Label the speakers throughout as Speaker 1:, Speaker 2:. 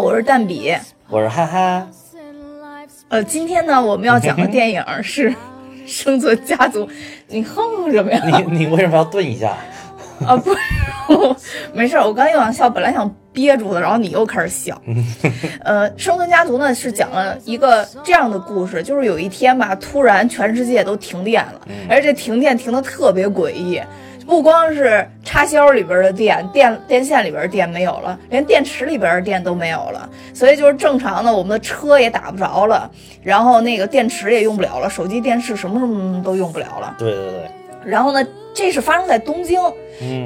Speaker 1: 我是蛋比，
Speaker 2: 我是哈哈。
Speaker 1: 呃，今天呢，我们要讲的电影是《生存家族》。你哼什么呀？
Speaker 2: 你你为什么要顿一下？
Speaker 1: 啊，不是，没事，我刚又想笑，本来想憋住的，然后你又开始笑。呃，《生存家族》呢是讲了一个这样的故事，就是有一天吧，突然全世界都停电了，而且停电停的特别诡异。不光是插销里边的电电电线里边的电没有了，连电池里边的电都没有了，所以就是正常的，我们的车也打不着了，然后那个电池也用不了了，手机、电视什么什么都用不了了。
Speaker 2: 对对对。
Speaker 1: 然后呢，这是发生在东京，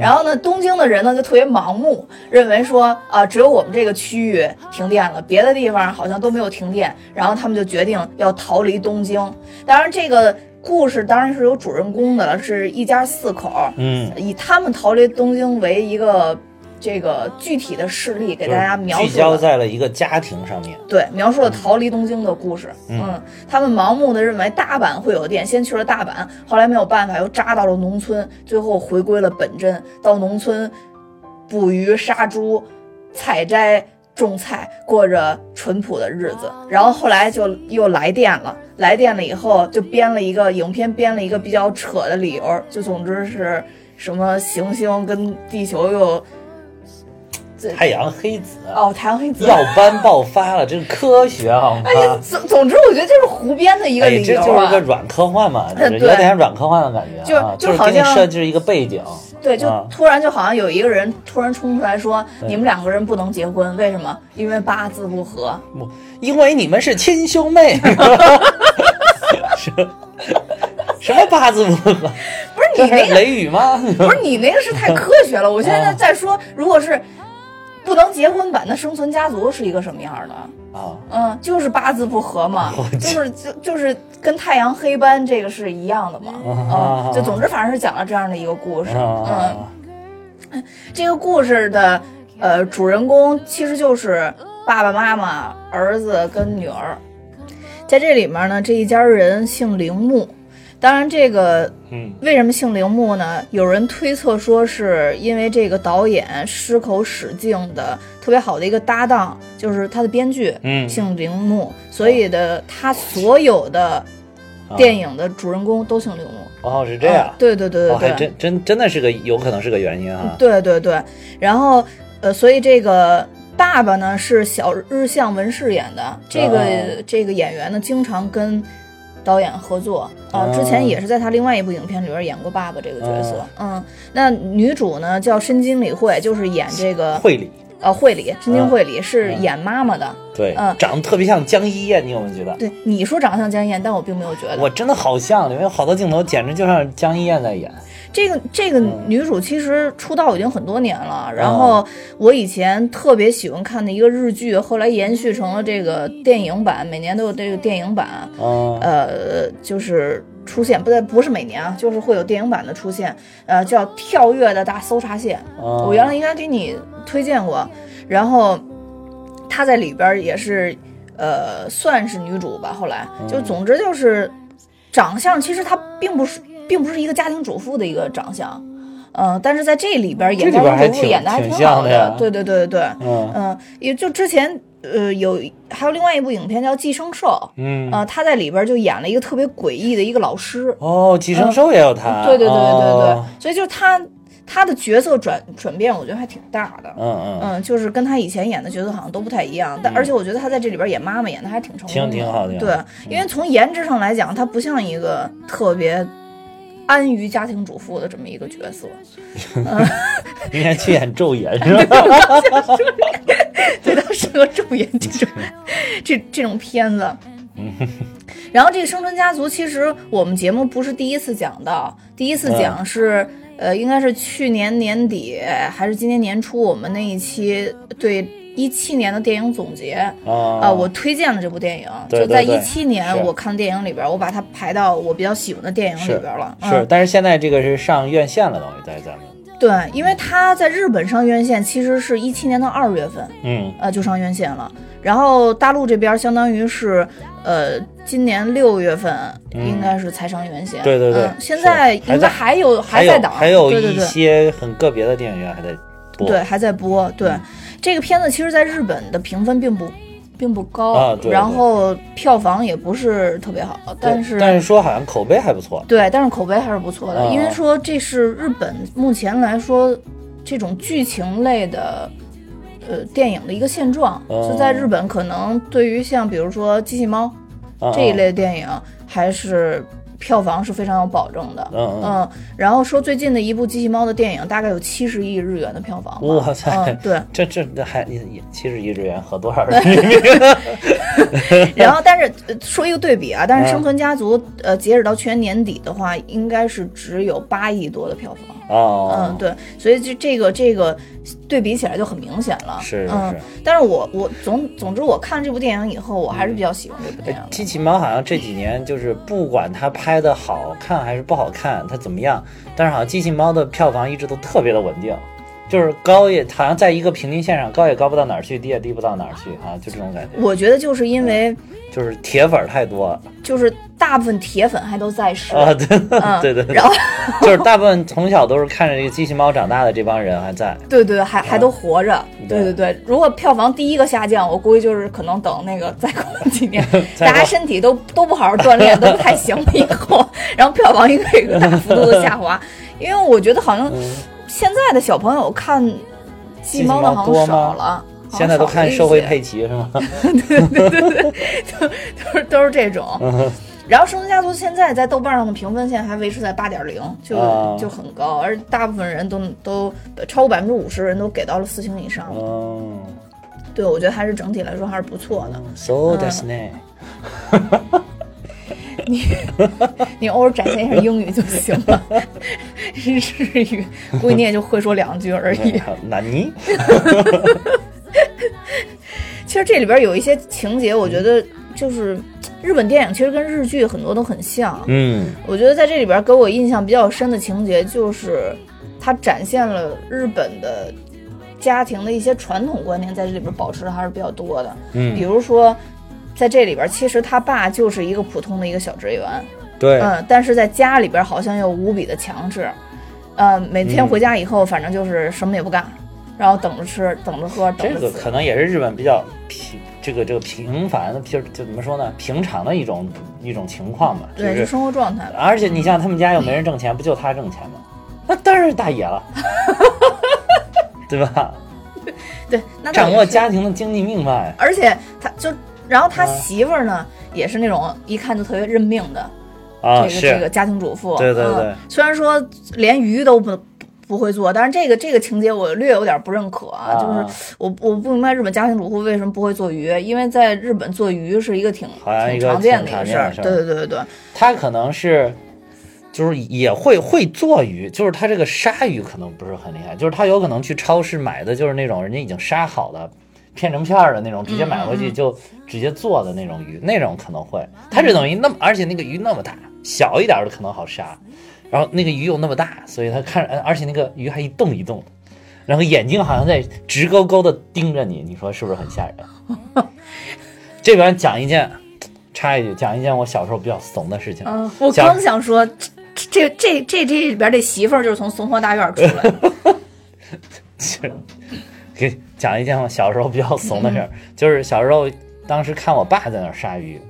Speaker 1: 然后呢，东京的人呢就特别盲目，认为说啊，只有我们这个区域停电了，别的地方好像都没有停电，然后他们就决定要逃离东京。当然这个。故事当然是有主人公的了，是一家四口，
Speaker 2: 嗯，
Speaker 1: 以他们逃离东京为一个这个具体的事例，给大家描述，
Speaker 2: 聚焦在了一个家庭上面，
Speaker 1: 对，描述了逃离东京的故事。嗯，他们盲目的认为大阪会有电，先去了大阪，后来没有办法又扎到了农村，最后回归了本真，到农村捕鱼、杀猪、采摘。种菜，过着淳朴的日子，然后后来就又来电了。来电了以后，就编了一个影片，编了一个比较扯的理由，就总之是什么行星跟地球又
Speaker 2: 太阳黑子
Speaker 1: 哦，太阳黑子
Speaker 2: 耀斑爆发了，这是科学好吗？
Speaker 1: 总总之，我觉得就是胡编的一个理
Speaker 2: 由这就是个软科幻嘛，有点软科幻的感觉，啊
Speaker 1: 就就
Speaker 2: 好像设计一个背景。
Speaker 1: 对，就突然就好像有一个人突然冲出来说：“你们两个人不能结婚，为什么？因为八字不合。
Speaker 2: 不因为你们是亲兄妹。什么什么八字不合？
Speaker 1: 不是你那个
Speaker 2: 雷雨吗？
Speaker 1: 不是你那个是太科学了。我现在在说，如果是。”不能结婚版的生存家族是一个什么样的啊？嗯，就是八字不合嘛，就是就就是跟太阳黑斑这个是一样的嘛。啊，就总之反正是讲了这样的一个故事。嗯，这个故事的呃主人公其实就是爸爸妈妈、儿子跟女儿，在这里面呢，这一家人姓铃木。当然，这个，
Speaker 2: 嗯，
Speaker 1: 为什么姓铃木呢？有人推测说，是因为这个导演矢口史静的特别好的一个搭档，就是他的编剧，
Speaker 2: 嗯，
Speaker 1: 姓铃木，所以的他所有的电影的主人公都姓铃木。
Speaker 2: 哦，是这样。
Speaker 1: 对对对对对，
Speaker 2: 真真真的是个有可能是个原因啊。
Speaker 1: 对对对，然后呃，所以这个爸爸呢是小日向文世演的，这个这个演员呢经常跟。导演合作啊，之前也是在他另外一部影片里边演过爸爸这个角色。嗯，那女主呢叫深津里惠，就是演这个
Speaker 2: 惠里，
Speaker 1: 呃，惠里，深津惠里是演妈妈的。
Speaker 2: 对，
Speaker 1: 嗯，
Speaker 2: 长得特别像江一燕，你有没有觉得？
Speaker 1: 对，你说长得像江一燕，但我并没有觉得。
Speaker 2: 我真的好像，里面有好多镜头简直就像江一燕在演。
Speaker 1: 这个这个女主其实出道已经很多年了，然后我以前特别喜欢看的一个日剧，后来延续成了这个电影版，每年都有这个电影版，呃，就是出现，不对，不是每年啊，就是会有电影版的出现，呃，叫《跳跃的大搜查线》，我原来应该给你推荐过，然后她在里边也是，呃，算是女主吧，后来。就总之就是长相，其实她并不是。并不是一个家庭主妇的一个长相，嗯，但是在这里边演家庭主妇演的还挺好的，对对对对对，嗯，也就之前呃有还有另外一部影片叫《寄生兽》，
Speaker 2: 嗯，
Speaker 1: 呃，他在里边就演了一个特别诡异的一个老师，
Speaker 2: 哦，《寄生兽》也有他，
Speaker 1: 对对对对对，所以就是他他的角色转转变，我觉得还挺大的，
Speaker 2: 嗯嗯。
Speaker 1: 嗯，就是跟他以前演的角色好像都不太一样，但而且我觉得他在这里边演妈妈演的还挺成功，
Speaker 2: 挺挺好的，
Speaker 1: 对，因为从颜值上来讲，他不像一个特别。安于家庭主妇的这么一个角色，
Speaker 2: 应该去演昼颜是吧？
Speaker 1: 对，他适合昼颜这种这这种片子。然后这个《生存家族》其实我们节目不是第一次讲到，第一次讲是呃，应该是去年年底还是今年年初，我们那一期对。一七年的电影总结啊，我推荐了这部电影，就在一七年我看电影里边，我把它排到我比较喜欢的电影里边了。
Speaker 2: 是，但是现在这个是上院线了，等于在咱们。
Speaker 1: 对，因为它在日本上院线，其实是一七年的二月份，
Speaker 2: 嗯，
Speaker 1: 呃，就上院线了。然后大陆这边相当于是，呃，今年六月份应该是才上院线。
Speaker 2: 对对对，
Speaker 1: 现在应该还有
Speaker 2: 还
Speaker 1: 在档，
Speaker 2: 还有一些很个别的电影院还在播。
Speaker 1: 对，还在播，对。这个片子其实在日本的评分并不并不高，
Speaker 2: 啊对
Speaker 1: 然后票房也不是特别好，但是
Speaker 2: 但是说好像口碑还不错。
Speaker 1: 对，但是口碑还是不错的，
Speaker 2: 啊
Speaker 1: 因为说这是日本目前来说这种剧情类的。呃，电影的一个现状，
Speaker 2: 哦
Speaker 1: 就在日本，可能对于像比如说《机器猫》
Speaker 2: 啊
Speaker 1: 这一类的电影，还是票房是非常有保证的。
Speaker 2: 嗯嗯
Speaker 1: 嗯，然后说最近的一部机器猫的电影大概有七十亿日元的票房吧。
Speaker 2: 哇塞
Speaker 1: 嗯，对。
Speaker 2: 这这这还七十亿日元合多少人民币？
Speaker 1: 然后，但是呃说一个对比啊，但是《
Speaker 2: 嗯
Speaker 1: 生存家族》呃，截止到去年年底的话，应该是只有八亿多的票房。
Speaker 2: 哦，
Speaker 1: 嗯，对，所以就这个这个对比起来就很明显了。
Speaker 2: 是是
Speaker 1: 嗯
Speaker 2: 是，
Speaker 1: 但是我我总总之我看这部电影以后，我还是比较喜欢这部电影的。
Speaker 2: 机器猫好像这几年就是不管它拍的好看还是不好看，它怎么样，但是好像机器猫的票房一直都特别的稳定，就是高也好像在一个平均线上，高也高不到哪儿去，低也低不到哪儿去啊，就这种感觉，
Speaker 1: 我觉得就是因为
Speaker 2: 就是铁粉太多。了
Speaker 1: 就是大部分铁粉还都在世，
Speaker 2: 啊，对
Speaker 1: 嗯，
Speaker 2: 对对对。
Speaker 1: 然后
Speaker 2: 就是大部分从小都是看着这个机器猫长大的这帮人还在，
Speaker 1: 对对，还还都活着，对。
Speaker 2: 对
Speaker 1: 对对。如果票房第一个下降，我估计就是可能等那个再过几年，大家身体都都不好好锻炼，都不太行了以后，然后票房应该有一个大幅度的下滑。因为我觉得好像
Speaker 2: 嗯，
Speaker 1: 现在的小朋友看鸡猫的好像少了，
Speaker 2: 现在都看社会
Speaker 1: 些
Speaker 2: 佩奇是吗？
Speaker 1: 都是都是这种。然后《生存家族》现在在豆瓣上的评分现在还维持在八点零，就、
Speaker 2: 啊
Speaker 1: 就很高，而大部分人都都超过百分之五十人都给到了四星以上。
Speaker 2: 嗯
Speaker 1: 对，我觉得还是整体来说还是不错的。
Speaker 2: ，so that's ne。
Speaker 1: 你 你偶尔展现一下英语就行了，日语估计你也就会说两句而已。
Speaker 2: 那你
Speaker 1: 其实这里边有一些情节，我觉得就是日本电影其实跟日剧很多都很像。
Speaker 2: 嗯
Speaker 1: 我觉得在这里边给我印象比较深的情节，就是它展现了日本的家庭的一些传统观念，在这里边保持的还是比较多的。
Speaker 2: 嗯
Speaker 1: 比如说，在这里边，其实他爸就是一个普通的一个小职员，
Speaker 2: 对，
Speaker 1: 嗯，但是在家里边好像又无比的强势，呃，每天回家以后，反正就是什么也不干，然后等着吃，等着喝，
Speaker 2: 这个
Speaker 1: 等着死。
Speaker 2: 可能也是日本比较平这个这个平凡的平就怎么说呢平常的一种一种情况吧，就
Speaker 1: 对，就生活状态吧。
Speaker 2: 而且你像他们家又没人挣钱，不就他挣钱吗？那当然是大爷了，对吧？
Speaker 1: 对，那
Speaker 2: 掌握家庭的经济命脉，
Speaker 1: 而且他就，然后他
Speaker 2: 啊
Speaker 1: 媳妇儿呢，也是那种一看就特别认命的
Speaker 2: 啊，
Speaker 1: 这个这个家庭主妇。
Speaker 2: 对对对
Speaker 1: 嗯虽然说连鱼都不不会做，但是这个这个情节我略有点不认可啊，
Speaker 2: 啊
Speaker 1: 就是我我不明白日本家庭主妇为什么不会做鱼，因为在日本做鱼是一个挺挺常见的一个事儿对对对对对，
Speaker 2: 他可能是。就是也会会做鱼，就是他这个杀鱼可能不是很厉害，就是他有可能去超市买的就是那种人家已经杀好的片成片儿的那种，直接买回去就直接做的那种鱼，那种可能会。它这等于那么，而且那个鱼那么大，小一点儿的可能好杀，然后那个鱼又那么大，所以他看着，而且那个鱼还一动一动的，然后眼睛好像在直勾勾的盯着你，你说是不是很吓人？这边讲一件，插一句，讲一件我小时候比较怂的事情。
Speaker 1: 嗯，我刚想说，这这这这里边这媳妇儿就是从怂货大院出来的。
Speaker 2: 给讲一件我小时候比较怂的事儿，就是小时候当时看我爸在那儿杀鱼，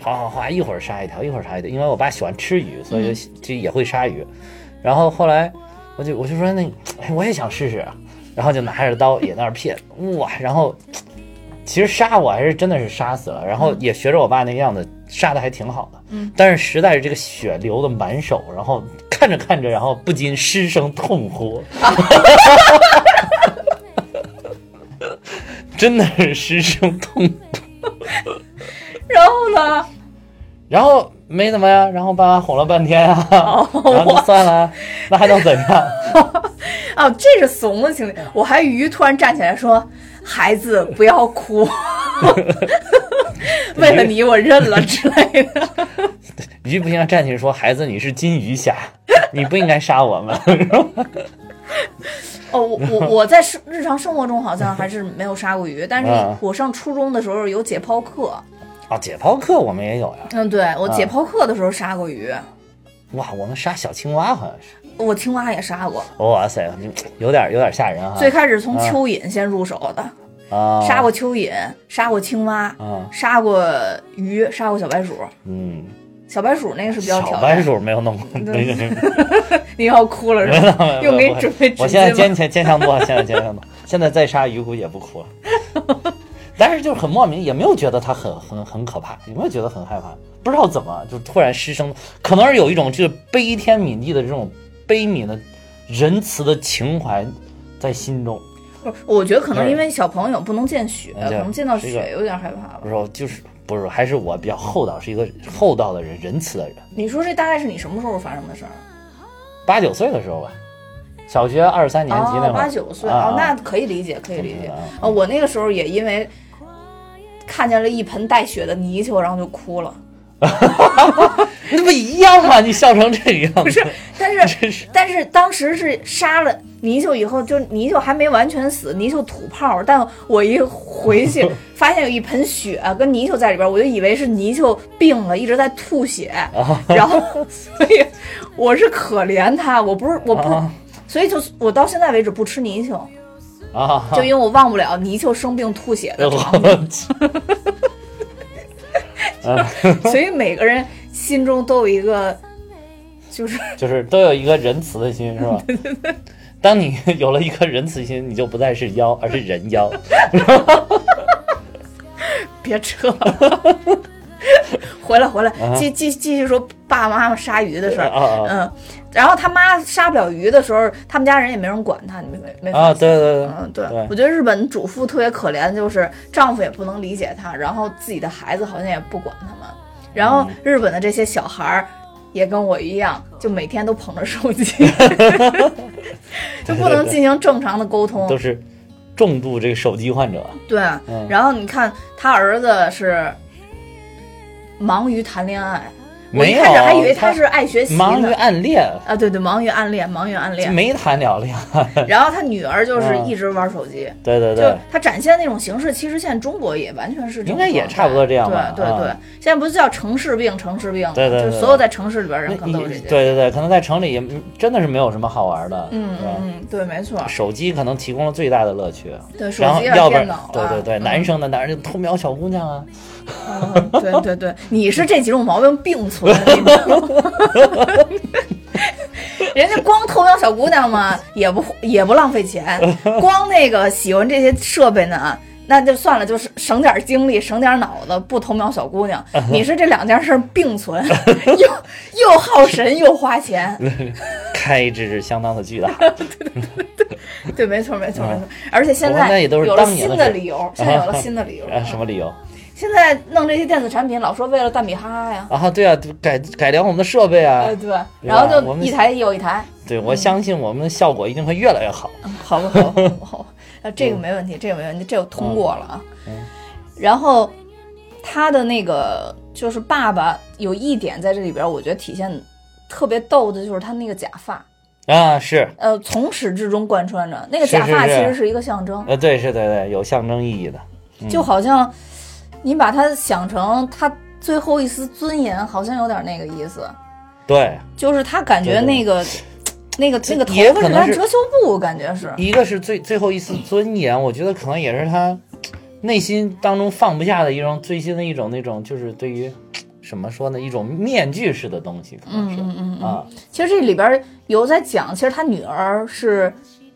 Speaker 2: 哗哗哗，一会儿杀一条，一会儿杀一条，因为我爸喜欢吃鱼，所以就就也会杀鱼。然后后来我就我就说那哎我也想试试，然后就拿着刀也在那儿片，哇，然后其实杀我还是真的是杀死了，然后也学着我爸那个样子杀的还挺好的，
Speaker 1: 嗯，
Speaker 2: 但是实在是这个血流的满手，然后看着看着，然后不禁失声痛呼。真的是失声痛哭，
Speaker 1: 然后呢？
Speaker 2: 然后没怎么呀，然后爸妈哄了半天啊，
Speaker 1: 哦
Speaker 2: 然后就算了，那还能怎样？
Speaker 1: 啊，这是怂的情节。我还鱼突然站起来说：“孩子，不要哭，为了你我认了之类的。
Speaker 2: 鱼不应该站起来说：“孩子，你是金鱼侠，你不应该杀我们。”
Speaker 1: 哦，我我我在生日常生活中好像还是没有杀过鱼，但是
Speaker 2: 啊
Speaker 1: 我上初中的时候有解剖课。
Speaker 2: 啊，解剖课我们也有呀。
Speaker 1: 嗯，对我解剖课的时候杀过鱼。
Speaker 2: 哇，我们杀小青蛙好像是
Speaker 1: 我青蛙也杀过。
Speaker 2: 哇塞，有点有点吓人哈。
Speaker 1: 最开始从蚯蚓先入手的。
Speaker 2: 啊，
Speaker 1: 杀过蚯蚓，杀过青蛙，
Speaker 2: 啊，
Speaker 1: 杀过鱼，杀过小白鼠。
Speaker 2: 嗯，
Speaker 1: 小白鼠那个是比较挑
Speaker 2: 小白鼠没有弄过
Speaker 1: 你要哭了是吧？又给你准备
Speaker 2: 我现在坚强坚强多了，现在坚强多了。现在再杀鱼估计也不哭了。但是就是很莫名，也没有觉得他很很很可怕，也没有觉得很害怕，不知道怎么就突然失声，可能是有一种就是悲天悯地的这种悲悯的仁慈的情怀在心中。
Speaker 1: 我觉得可能因为小朋友不能见血，可能见到血有点害怕。
Speaker 2: 不是，就是不是，还是我比较厚道，是一个厚道的人，仁慈的人。
Speaker 1: 你说这大概是你什么时候发生的事儿？
Speaker 2: 八九岁的时候吧，小学二三年级那会儿。
Speaker 1: 八九岁哦，那可以理解，可以理解。哦，我那个时候也因为看见了一盆带血的泥鳅，然后就哭了。
Speaker 2: 那不一样吗？你笑成这个样子。
Speaker 1: 不是，但是但是当时是杀了泥鳅以后，就泥鳅还没完全死，泥鳅吐泡。但我一回去 发现有一盆血跟泥鳅在里边，我就以为是泥鳅病了，一直在吐血。然后，所以我是可怜它，我不是我不，所以就我到现在为止不吃泥鳅
Speaker 2: 啊，
Speaker 1: 就因为我忘不了泥鳅生病吐血的场景。所以每个人心中都有一个，就是
Speaker 2: 就是都有一个仁慈的心，是吧？当你 有了一颗仁慈心，你就不再是妖，而是人妖。
Speaker 1: 别扯了，回来回来，继继继续说爸爸妈妈杀鱼的事儿。嗯，然后他妈杀不了鱼的时候，他们家人也没人管他，你没没
Speaker 2: 啊？对对
Speaker 1: 对，嗯对。我觉得日本主妇特别可怜，就是丈夫也不能理解她，然后自己的孩子好像也不管他们，然后日本的这些小孩儿也跟我一样，就每天都捧着手机，就不能进行正常的沟通，
Speaker 2: 都是。重度这个手机患者，
Speaker 1: 对，然后你看他儿子是忙于谈恋爱。我一开始还以为他是爱学习，
Speaker 2: 忙于暗恋
Speaker 1: 啊，对对，忙于暗恋，忙于暗恋，
Speaker 2: 没谈了恋爱。
Speaker 1: 然后他女儿就是一直玩手机，
Speaker 2: 对对对，
Speaker 1: 就他展现那种形式，其实现在中国也完全是
Speaker 2: 应该也差不多这样
Speaker 1: 吧？对对对，现在不是叫城市病，城市病，
Speaker 2: 对对，
Speaker 1: 就所有在城市里边人可能都是这些。
Speaker 2: 对对对，可能在城里真的是没有什么好玩的。
Speaker 1: 嗯嗯，对，没错，
Speaker 2: 手机可能提供了最大的乐趣。
Speaker 1: 对，
Speaker 2: 手机要不然
Speaker 1: 对
Speaker 2: 对对，男生的哪儿就偷瞄小姑娘啊？
Speaker 1: 对对对，你是这几种毛病并存。人家光偷瞄小姑娘嘛，也不也不浪费钱，光那个喜欢这些设备呢，那就算了，就是省点精力，省点脑子，不偷瞄小姑娘。你是这两件事并存，又又耗神又花钱，
Speaker 2: 开支是相当的巨大。
Speaker 1: 对，没错，没错，没错。而且现在有了新的理由，现在有了新的理由。
Speaker 2: 什么理由？
Speaker 1: 现在弄这些电子产品，老说为了蛋米哈哈呀。
Speaker 2: 啊，对啊，改改良我们的设备啊。
Speaker 1: 对，然后就一台又一台。
Speaker 2: 对，我相信我们的效果一定会越来越好。
Speaker 1: 好不好？好，那 这个没问题，这个没问题，这个通过了啊。然后他的那个就是爸爸有一点在这里边，我觉得体现特别逗的，就是他那个假发
Speaker 2: 啊，是
Speaker 1: 呃，从始至终贯穿着那个假发其实是一个象征。
Speaker 2: 呃，对，是，对对，有象征意义的，
Speaker 1: 就好像。你把他想成他最后一丝尊严，好像有点那个意思。
Speaker 2: 对，
Speaker 1: 就是他感觉那个那个那个头发是他遮羞布，感觉是
Speaker 2: 一个是最最后一丝尊严，我觉得可能也是他内心当中放不下的一种最新的一种那种，就是对于怎么说呢，一种面具式的东西，可能是
Speaker 1: 嗯嗯
Speaker 2: 啊。
Speaker 1: 其实这里边有在讲，其实他女儿是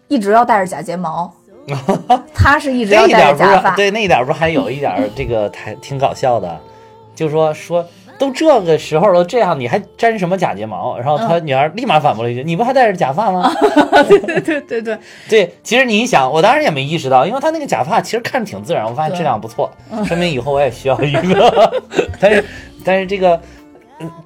Speaker 1: 一直要戴着假睫毛。他是一直要戴假发，
Speaker 2: 对那一点不还有一点这个还挺搞笑的，就说说都这个时候了这样，你还粘什么假睫毛？然后他女儿立马反驳了一句：“你不还戴着假发吗？”
Speaker 1: 对对对对对
Speaker 2: 对，其实你一想，我当时也没意识到，因为他那个假发其实看着挺自然，我发现质量不错，说明以后我也需要一个。但是但是这个。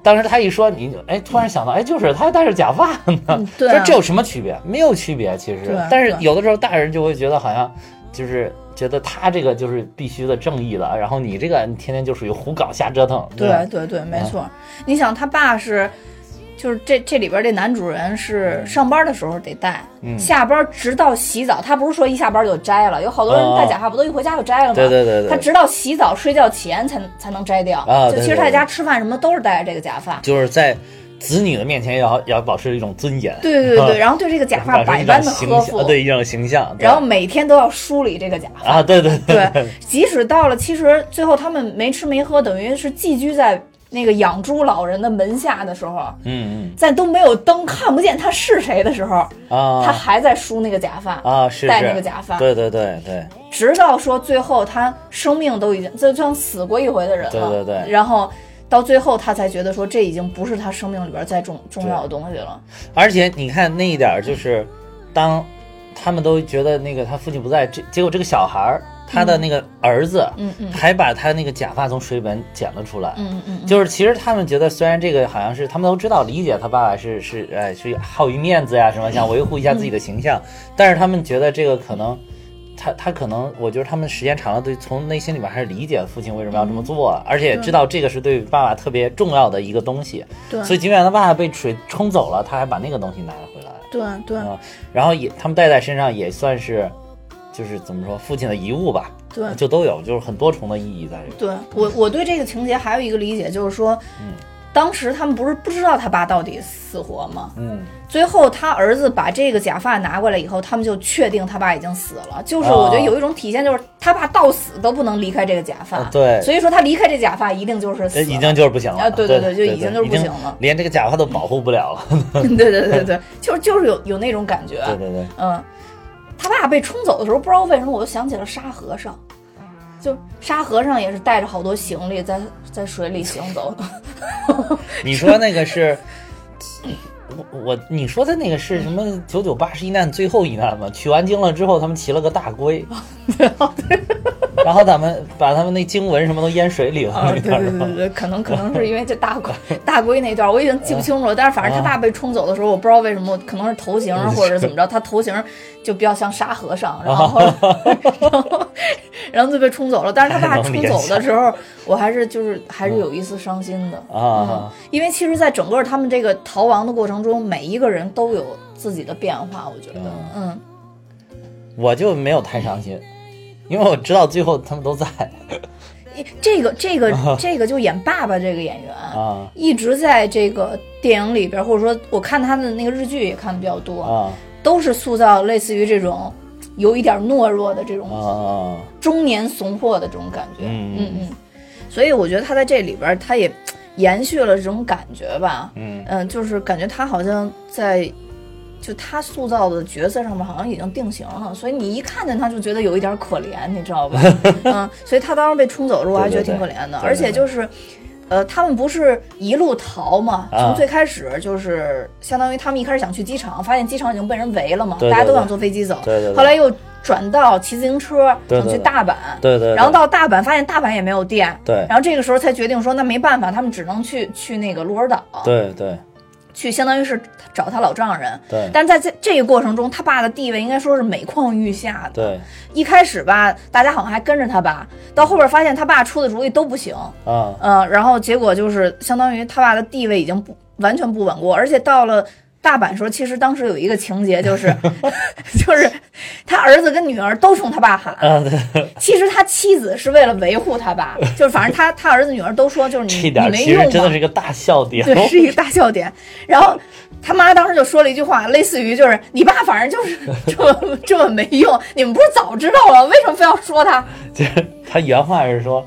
Speaker 2: 当时他一说你，哎，突然想到，哎，就是他戴着假发呢，
Speaker 1: 说
Speaker 2: 这有什么区别？没有区别，其实。但是有的时候大人就会觉得好像就是觉得他这个就是必须的正义了，然后你这个天天就属于胡搞瞎折腾。
Speaker 1: 对对对，没错。你想他爸是。就是这这里边这男主人是上班的时候得戴，下班直到洗澡，他不是说一下班就摘了，有好多人戴假发不都一回家就摘了吗？
Speaker 2: 对对对，
Speaker 1: 他直到洗澡睡觉前才才能摘掉。
Speaker 2: 啊，
Speaker 1: 就其实他在家吃饭什么都是戴着这个假发。
Speaker 2: 就是在子女的面前要要保持一种尊严，
Speaker 1: 对对对，然后对这个假发百般的呵护，
Speaker 2: 对一种形象，
Speaker 1: 然后每天都要梳理这个假发。
Speaker 2: 啊，对对。
Speaker 1: 对，即使到了其实最后他们没吃没喝，等于是寄居在。那个养猪老人的门下的时候，
Speaker 2: 嗯嗯，
Speaker 1: 在都没有灯看不见他是谁的时候，啊，他还在梳那个假发
Speaker 2: 啊，是
Speaker 1: 戴那个假发，
Speaker 2: 对对对对，
Speaker 1: 直到说最后他生命都已经就像死过一回的人了，
Speaker 2: 对对对，
Speaker 1: 然后到最后他才觉得说这已经不是他生命里边再重重要的东西了。
Speaker 2: 而且你看那一点就是，当他们都觉得那个他父亲不在，这结果这个小孩儿。他的那个儿子，
Speaker 1: 嗯嗯，
Speaker 2: 还把他那个假发从水里边捡了出来，
Speaker 1: 嗯嗯，
Speaker 2: 就是其实他们觉得，虽然这个好像是他们都知道理解他爸爸是是哎是好于面子呀什么，想维护一下自己的形象，但是他们觉得这个可能，他他可能，我觉得他们时间长了，对从内心里边还是理解父亲为什么要这么做，而且知道这个是对爸爸特别重要的一个东西，
Speaker 1: 对，
Speaker 2: 所以尽管他爸爸被水冲走了，他还把那个东西拿了回来，
Speaker 1: 对对，
Speaker 2: 然后也他们带在身上也算是。就是怎么说，父亲的遗物吧，
Speaker 1: 对，
Speaker 2: 就都有，就是很多重的意义在里。
Speaker 1: 对我，我对这个情节还有一个理解，就是说，
Speaker 2: 嗯，
Speaker 1: 当时他们不是不知道他爸到底死活吗？
Speaker 2: 嗯，
Speaker 1: 最后他儿子把这个假发拿过来以后，他们就确定他爸已经死了。就是我觉得有一种体现，就是他爸到死都不能离开这个假发。
Speaker 2: 对，
Speaker 1: 所以说他离开这假发一定就是死，
Speaker 2: 已经就是不行了。啊，
Speaker 1: 对
Speaker 2: 对
Speaker 1: 对，就已经就是不行了，
Speaker 2: 连这个假发都保护不了了。
Speaker 1: 对对对对，就是就是有有那种感觉。
Speaker 2: 对对对，
Speaker 1: 嗯。他爸被冲走的时候，不知道为什么，我就想起了沙和尚，就沙和尚也是带着好多行李在在水里行走的。
Speaker 2: 你说那个是？我我你说的那个是什么？九九八十一难最后一难吗？取完经了之后，他们骑了个大龟。然后咱们把他们那经文什么都淹水里了。
Speaker 1: 对对对对，可能可能是因为这大 龟大龟那段我已经记不清楚了。但是反正他爸被冲走的时候，我不知道为什么，可能是头型或者怎么着，他头型就比较像沙和尚。然后然后然后就被冲走了。但是他爸冲走的时候，我还是就是还是有一丝伤心的啊。因为其实，在整个他们这个逃亡的过程中，每一个人都有自己的变化。我觉得，嗯，
Speaker 2: 我就没有太伤心。因为我知道最后他们都在，
Speaker 1: 这个这个 这个就演爸爸这个演员。啊，一直在这个电影里边，或者说我看他的那个日剧也看的比较多
Speaker 2: 啊，
Speaker 1: 都是塑造类似于这种有一点懦弱的这种中年怂货的这种感觉，嗯嗯，所以我觉得他在这里边他也延续了这种感觉吧，
Speaker 2: 嗯
Speaker 1: 嗯，就是感觉他好像在。就他塑造的角色上面好像已经定型了，所以你一看见他就觉得有一点可怜，你知道吧？嗯，所以他当时被冲走的时候，我还觉得挺可怜的。而且就是，呃，他们不是一路逃嘛？从最开始就是相当于他们一开始想去机场，发现机场已经被人围了嘛，大家都想坐飞机走。
Speaker 2: 对对。
Speaker 1: 后来又转到骑自行车想去大阪。
Speaker 2: 对对。
Speaker 1: 然后到大阪发现大阪也没有电。
Speaker 2: 对。
Speaker 1: 然后这个时候才决定说，那没办法，他们只能去去那个鹿儿岛。
Speaker 2: 对对。
Speaker 1: 去相当于是找他老丈人，
Speaker 2: 对。
Speaker 1: 但在这这个过程中，他爸的地位应该说是每况愈下的。
Speaker 2: 对。
Speaker 1: 一开始吧，大家好像还跟着他爸，到后边发现他爸出的主意都不行。
Speaker 2: 啊。
Speaker 1: 嗯，然后结果就是相当于他爸的地位已经不完全不稳固，而且到了。大阪说，其实当时有一个情节，就是，就是他儿子跟女儿都冲他爸喊。其实他妻子是为了维护他爸，就是反正他他儿子女儿都说，就是你你没用。
Speaker 2: 真的是一个大笑点。
Speaker 1: 对，是一个大笑点。然后他妈当时就说了一句话，类似于就是你爸反正就是 这么这么没用，你们不是早知道了，为什么非要说他？
Speaker 2: 就是他原话是说。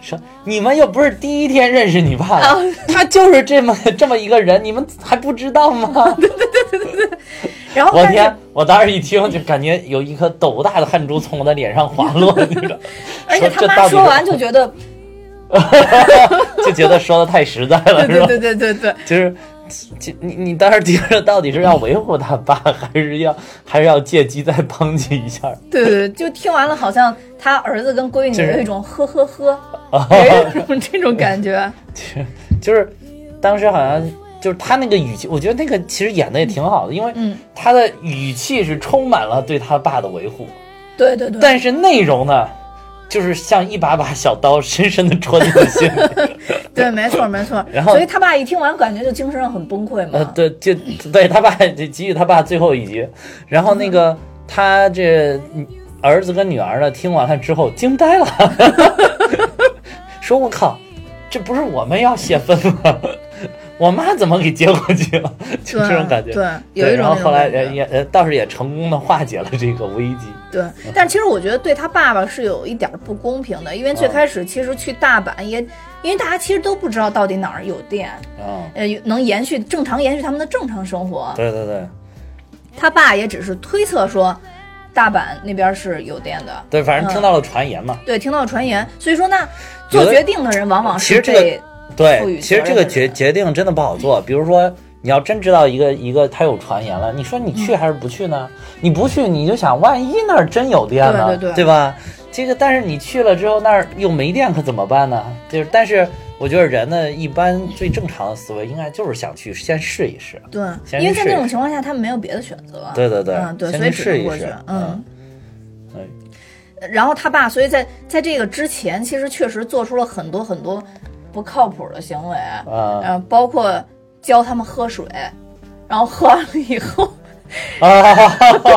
Speaker 2: 说你们又不是第一天认识你爸，他就是这么 这么一个人，你们还不知道吗？
Speaker 1: 对对对对对对。然后
Speaker 2: 我天，我当时一听就感觉有一颗斗大的汗珠从我的脸上滑落，那个。
Speaker 1: 而且他妈说完就觉得，
Speaker 2: 就觉得说的太实在了，
Speaker 1: 是吧？对对对对对，
Speaker 2: 就是。就你你当时听着到底是要维护他爸，还是要还是要借机再抨击一下？
Speaker 1: 对对，就听完了，好像他儿子跟闺女有一种呵呵呵，有一种 这种感觉。
Speaker 2: 就是当时好像就是他那个语气，我觉得那个其实演的也挺好的，因为他的语气是充满了对他爸的维护。
Speaker 1: 对对对。
Speaker 2: 但是内容呢？就是像一把把小刀深深的戳进了心里。
Speaker 1: 对，没错，没错。
Speaker 2: 然后，
Speaker 1: 所以他爸一听完，感觉就精神上很崩溃嘛。
Speaker 2: 呃，对，就对他爸就给予他爸最后一击。然后那个他这儿子跟女儿呢，听完了之后惊呆了，说：“我靠，这不是我们要泄愤吗？我妈怎么给接过去了？就这种感觉。
Speaker 1: 对，有一种。
Speaker 2: 然后后来也也倒是也成功的化解了这个危机。
Speaker 1: 对，但其实我觉得对他爸爸是有一点不公平的，因为最开始其实去大阪也，因为大家其实都不知道到底哪儿有电，呃，能延续正常延续他们的正常生活。
Speaker 2: 对对对。
Speaker 1: 他爸也只是推测说，大阪那边是有电的。
Speaker 2: 对，反正听到了传言嘛。
Speaker 1: 对，听到了传言，所以说那做决定的人往往
Speaker 2: 是
Speaker 1: 被。
Speaker 2: 对，其实这个决决定真的不好做。比如说，你要真知道一个一个他有传言了，你说你去还是不去呢？你不去，你就想万一那儿真有电
Speaker 1: 呢，对对
Speaker 2: 对，对吧？这个，但是你去了之后那儿又没电，可怎么办呢？就是，但是我觉得人呢，一般最正常的思维应该就是想去先试一试。
Speaker 1: 对，因为在那种情况下，他们没有别的选择。
Speaker 2: 对对对，
Speaker 1: 嗯，对，所以只能过
Speaker 2: 去。
Speaker 1: 嗯。然后他爸，所以在在这个之前，其实确实做出了很多很多。不靠谱的行为，嗯，包括教他们喝水，然后喝完了以后，
Speaker 2: 啊，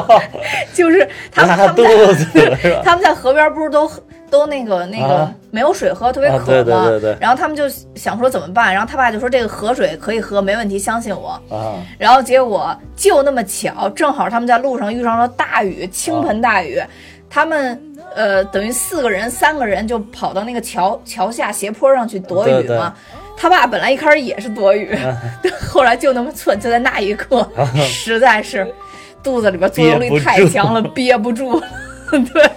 Speaker 1: 就是他们他们
Speaker 2: 在
Speaker 1: 他们在河边不是都都那个那个没有水喝，特别渴吗？
Speaker 2: 对对对对。
Speaker 1: 然后他们就想说怎么办？然后他爸就说这个河水可以喝，没问题，相信我。
Speaker 2: 啊。
Speaker 1: 然后结果就那么巧，正好他们在路上遇上了大雨，倾盆大雨，他们。呃，等于四个人，三个人就跑到那个桥桥下斜坡上去躲雨嘛。他爸本来一开始也是躲雨，后来就那么寸，就在那一刻，实在是肚子里边作用力太强了，憋不住了。对，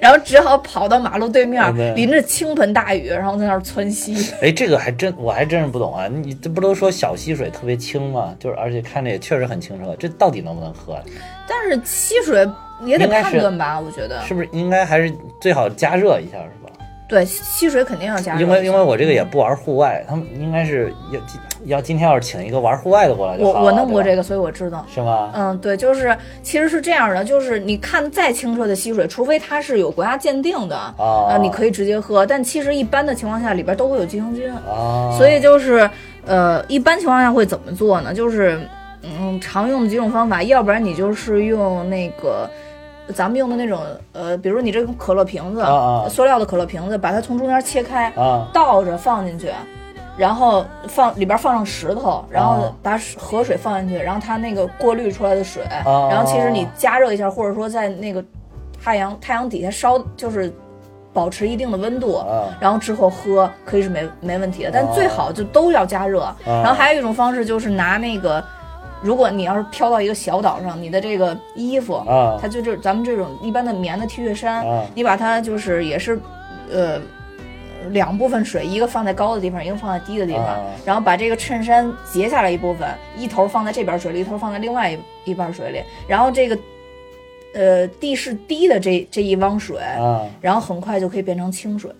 Speaker 1: 然后只好跑到马路对面，淋着倾盆大雨，然后在那儿窜稀。
Speaker 2: 哎，这个还真我还真是不懂啊！你这不都说小溪水特别清吗？就是而且看着也确实很清澈，这到底能不能喝？
Speaker 1: 但是溪水。也得判断吧，我觉得
Speaker 2: 是不是应该还是最好加热一下，是吧？
Speaker 1: 对，吸水肯定要加热。
Speaker 2: 因为因为我这个也不玩户外，他们应该是要要今天要是请一个玩户外的过来就
Speaker 1: 好我我弄过这个，所以我知道。
Speaker 2: 是吗？
Speaker 1: 嗯，对，就是其实是这样的，就是你看再清澈的溪水，除非它是有国家鉴定的啊，你可以直接喝。但其实一般的情况下，里边都会有寄生菌啊，所以就是呃，一般情况下会怎么做呢？就是嗯，常用的几种方法，要不然你就是用那个。咱们用的那种，呃，比如你这种可乐瓶子，塑料的可乐瓶子，把它从中间切开，倒着放进去，然后放里边放上石头，然后把河水放进去，然后它那个过滤出来的水，然后其实你加热一下，或者说在那个太阳太阳底下烧，就是保持一定的温度，然后之后喝可以是没没问题的，但最好就都要加热。然后还有一种方式就是拿那个。如果你要是飘到一个小岛上，你的这个衣服啊，它就是咱们这种一般的棉的 T 恤衫，你把它就是也是，呃，两部分水，一个放在高的地方，一个放在低的地方，然后把这个衬衫截下来一部分，一头放在这边水里，一头放在另外一一半水里，然后这个，呃，地势低的这这一汪水，然后很快就可以变成清水，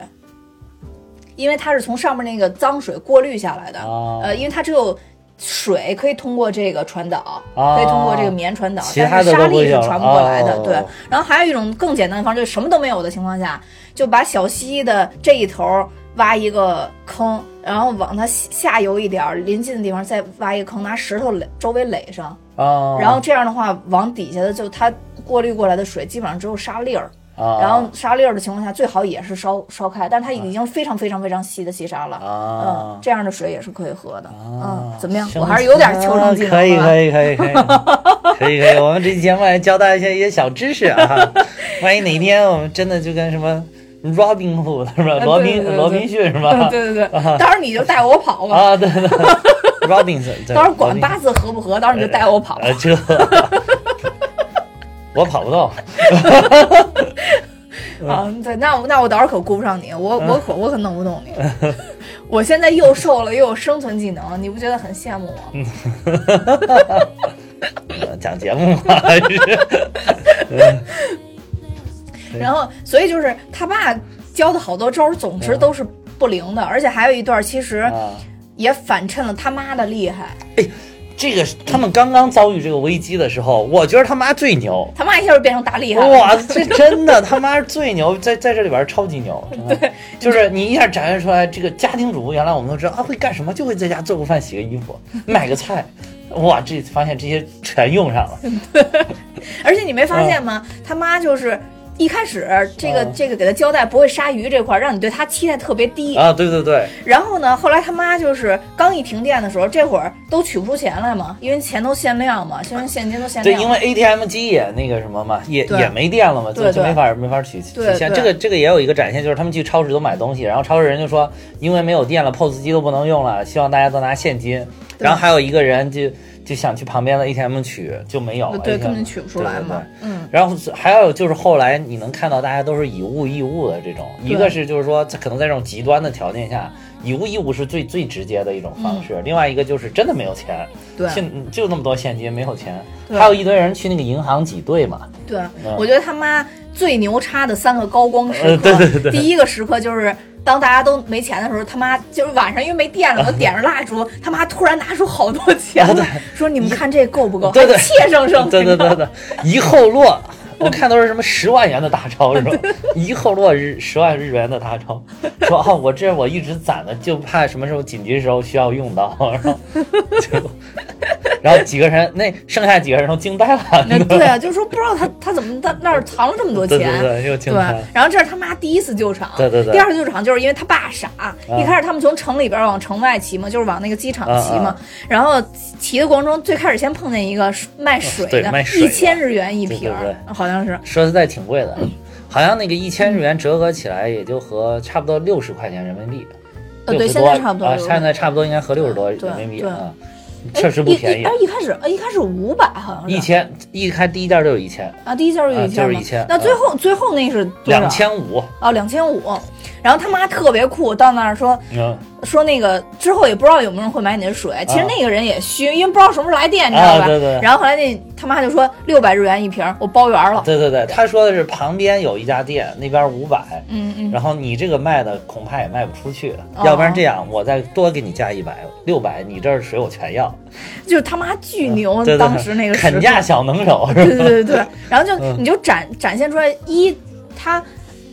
Speaker 1: 因为它是从上面那个脏水过滤下来的，呃，因为它只有。水可以通过这个传导，可以通过这个棉传导，但是沙粒是传不过来的。对，然后还有一种更简单的方式，就是什么都没有的情况下，就把小溪的这一头挖一个坑，然后往它下游一点临近的地方再挖一个坑，拿石头垒周围垒上，然后这样的话，往底下的就它过滤过来的水基本上只有沙粒儿。然后沙粒儿的情况下，最好也是烧烧开，但是它已经非常非常非常细的细沙了。嗯，这样的水也是可以喝的。嗯，怎么样？我还是有点求生技能。
Speaker 2: 可以可以可以可以，可以可以。我们这期节目还教大家一些一些小知识啊，万一哪天我们真的就跟什么 Robin Hood 是吧？罗宾罗宾逊是吧？
Speaker 1: 对对对，到时候你就带我跑吧。
Speaker 2: 啊，对对，Robinson。
Speaker 1: 到时候管八字合不合？到时候你就带我跑。
Speaker 2: 这。我跑不动，
Speaker 1: 啊，对，那那我到时候可顾不上你，我我可我可弄不动你。我现在又瘦了，又有生存技能，你不觉得很羡慕
Speaker 2: 吗？讲节目嘛，还是。
Speaker 1: 然后，所以就是他爸教的好多招，总之都是不灵的，而且还有一段其实也反衬了他妈的厉害。
Speaker 2: 这个他们刚刚遭遇这个危机的时候，我觉得他妈最牛，
Speaker 1: 他妈一下就变成大厉害了。
Speaker 2: 哇，这真的他妈最牛，在在这里边超级牛。
Speaker 1: 对，
Speaker 2: 就是你一下展现出来，这个家庭主妇原来我们都知道啊，会干什么？就会在家做个饭、洗个衣服、买个菜。哇，这发现这些全用上了。
Speaker 1: 对，而且你没发现吗？他妈就是。一开始这个这个给他交代不会杀鱼这块，让你对他期待特别低
Speaker 2: 啊。对对对。
Speaker 1: 然后呢，后来他妈就是刚一停电的时候，这会儿都取不出钱来嘛，因为钱都限量嘛，现在现金都限量。
Speaker 2: 对，因为 ATM 机也那个什么嘛，也也没电了嘛，就就没法没法取取现。这个这个也有一个展现，就是他们去超市都买东西，然后超市人就说，因为没有电了，POS 机都不能用了，希望大家都拿现金。然后还有一个人就。就想去旁边的 ATM 取，就没有了，
Speaker 1: 对，根本取不出来嘛。
Speaker 2: 嗯，然后还有就是后来你能看到大家都是以物易物的这种，一个是就是说可能在这种极端的条件下，以物易物是最最直接的一种方式。另外一个就是真的没有钱，
Speaker 1: 对，
Speaker 2: 现就那么多现金没有钱，还有一堆人去那个银行挤兑嘛。
Speaker 1: 对，我觉得他妈最牛叉的三个高光时
Speaker 2: 刻，对对对，
Speaker 1: 第一个时刻就是。当大家都没钱的时候，他妈就是晚上因为没电了，我 点着蜡烛，他妈突然拿出好多钱来，说：“你们看这够不够？”
Speaker 2: 对对，
Speaker 1: 怯生生，
Speaker 2: 对对对对，一后落。我看都是什么十万元的大钞是吧？一后落日十万日元的大钞，说啊，我这我一直攒的，就怕什么时候紧急时候需要用到，然后就，然后几个人那剩下几个人都惊呆了。
Speaker 1: 对啊，就是说不知道他他怎么在那儿藏了这么多钱，
Speaker 2: 对对
Speaker 1: 对，然后这是他妈第一次救场，
Speaker 2: 对对对，
Speaker 1: 第二次救场就是因为他爸傻，一开始他们从城里边往城外骑嘛，就是往那个机场骑嘛，然后骑的过程中最开始先碰见一个卖水的，一千日元一瓶，好像。像是
Speaker 2: 说实在挺贵的，好像那个一千日元折合起来也就和差不多六十块钱人民币，
Speaker 1: 呃，对，现在差不多啊，
Speaker 2: 现在差不多应该合六十多人民币啊，确实不便宜。
Speaker 1: 哎，一开始，一开始五百好像是，
Speaker 2: 一千一开第一件就有一千
Speaker 1: 啊，第一件就一千，
Speaker 2: 就是一千。
Speaker 1: 那最后最后那是
Speaker 2: 两千五
Speaker 1: 哦，两千五。然后他妈特别酷，到那儿说。说那个之后也不知道有没有人会买你的水，其实那个人也虚，因为不知道什么时候来电，你知道吧？
Speaker 2: 对对。
Speaker 1: 然后后来那他妈就说六百日元一瓶，我包圆了。
Speaker 2: 对对对，他说的是旁边有一家店，那边五百，
Speaker 1: 嗯嗯。
Speaker 2: 然后你这个卖的恐怕也卖不出去，要不然这样，我再多给你加一百，六百，你这儿水我全要。
Speaker 1: 就是他妈巨牛，当时那个
Speaker 2: 砍价小能手，
Speaker 1: 对对对对。然后就你就展展现出来一他。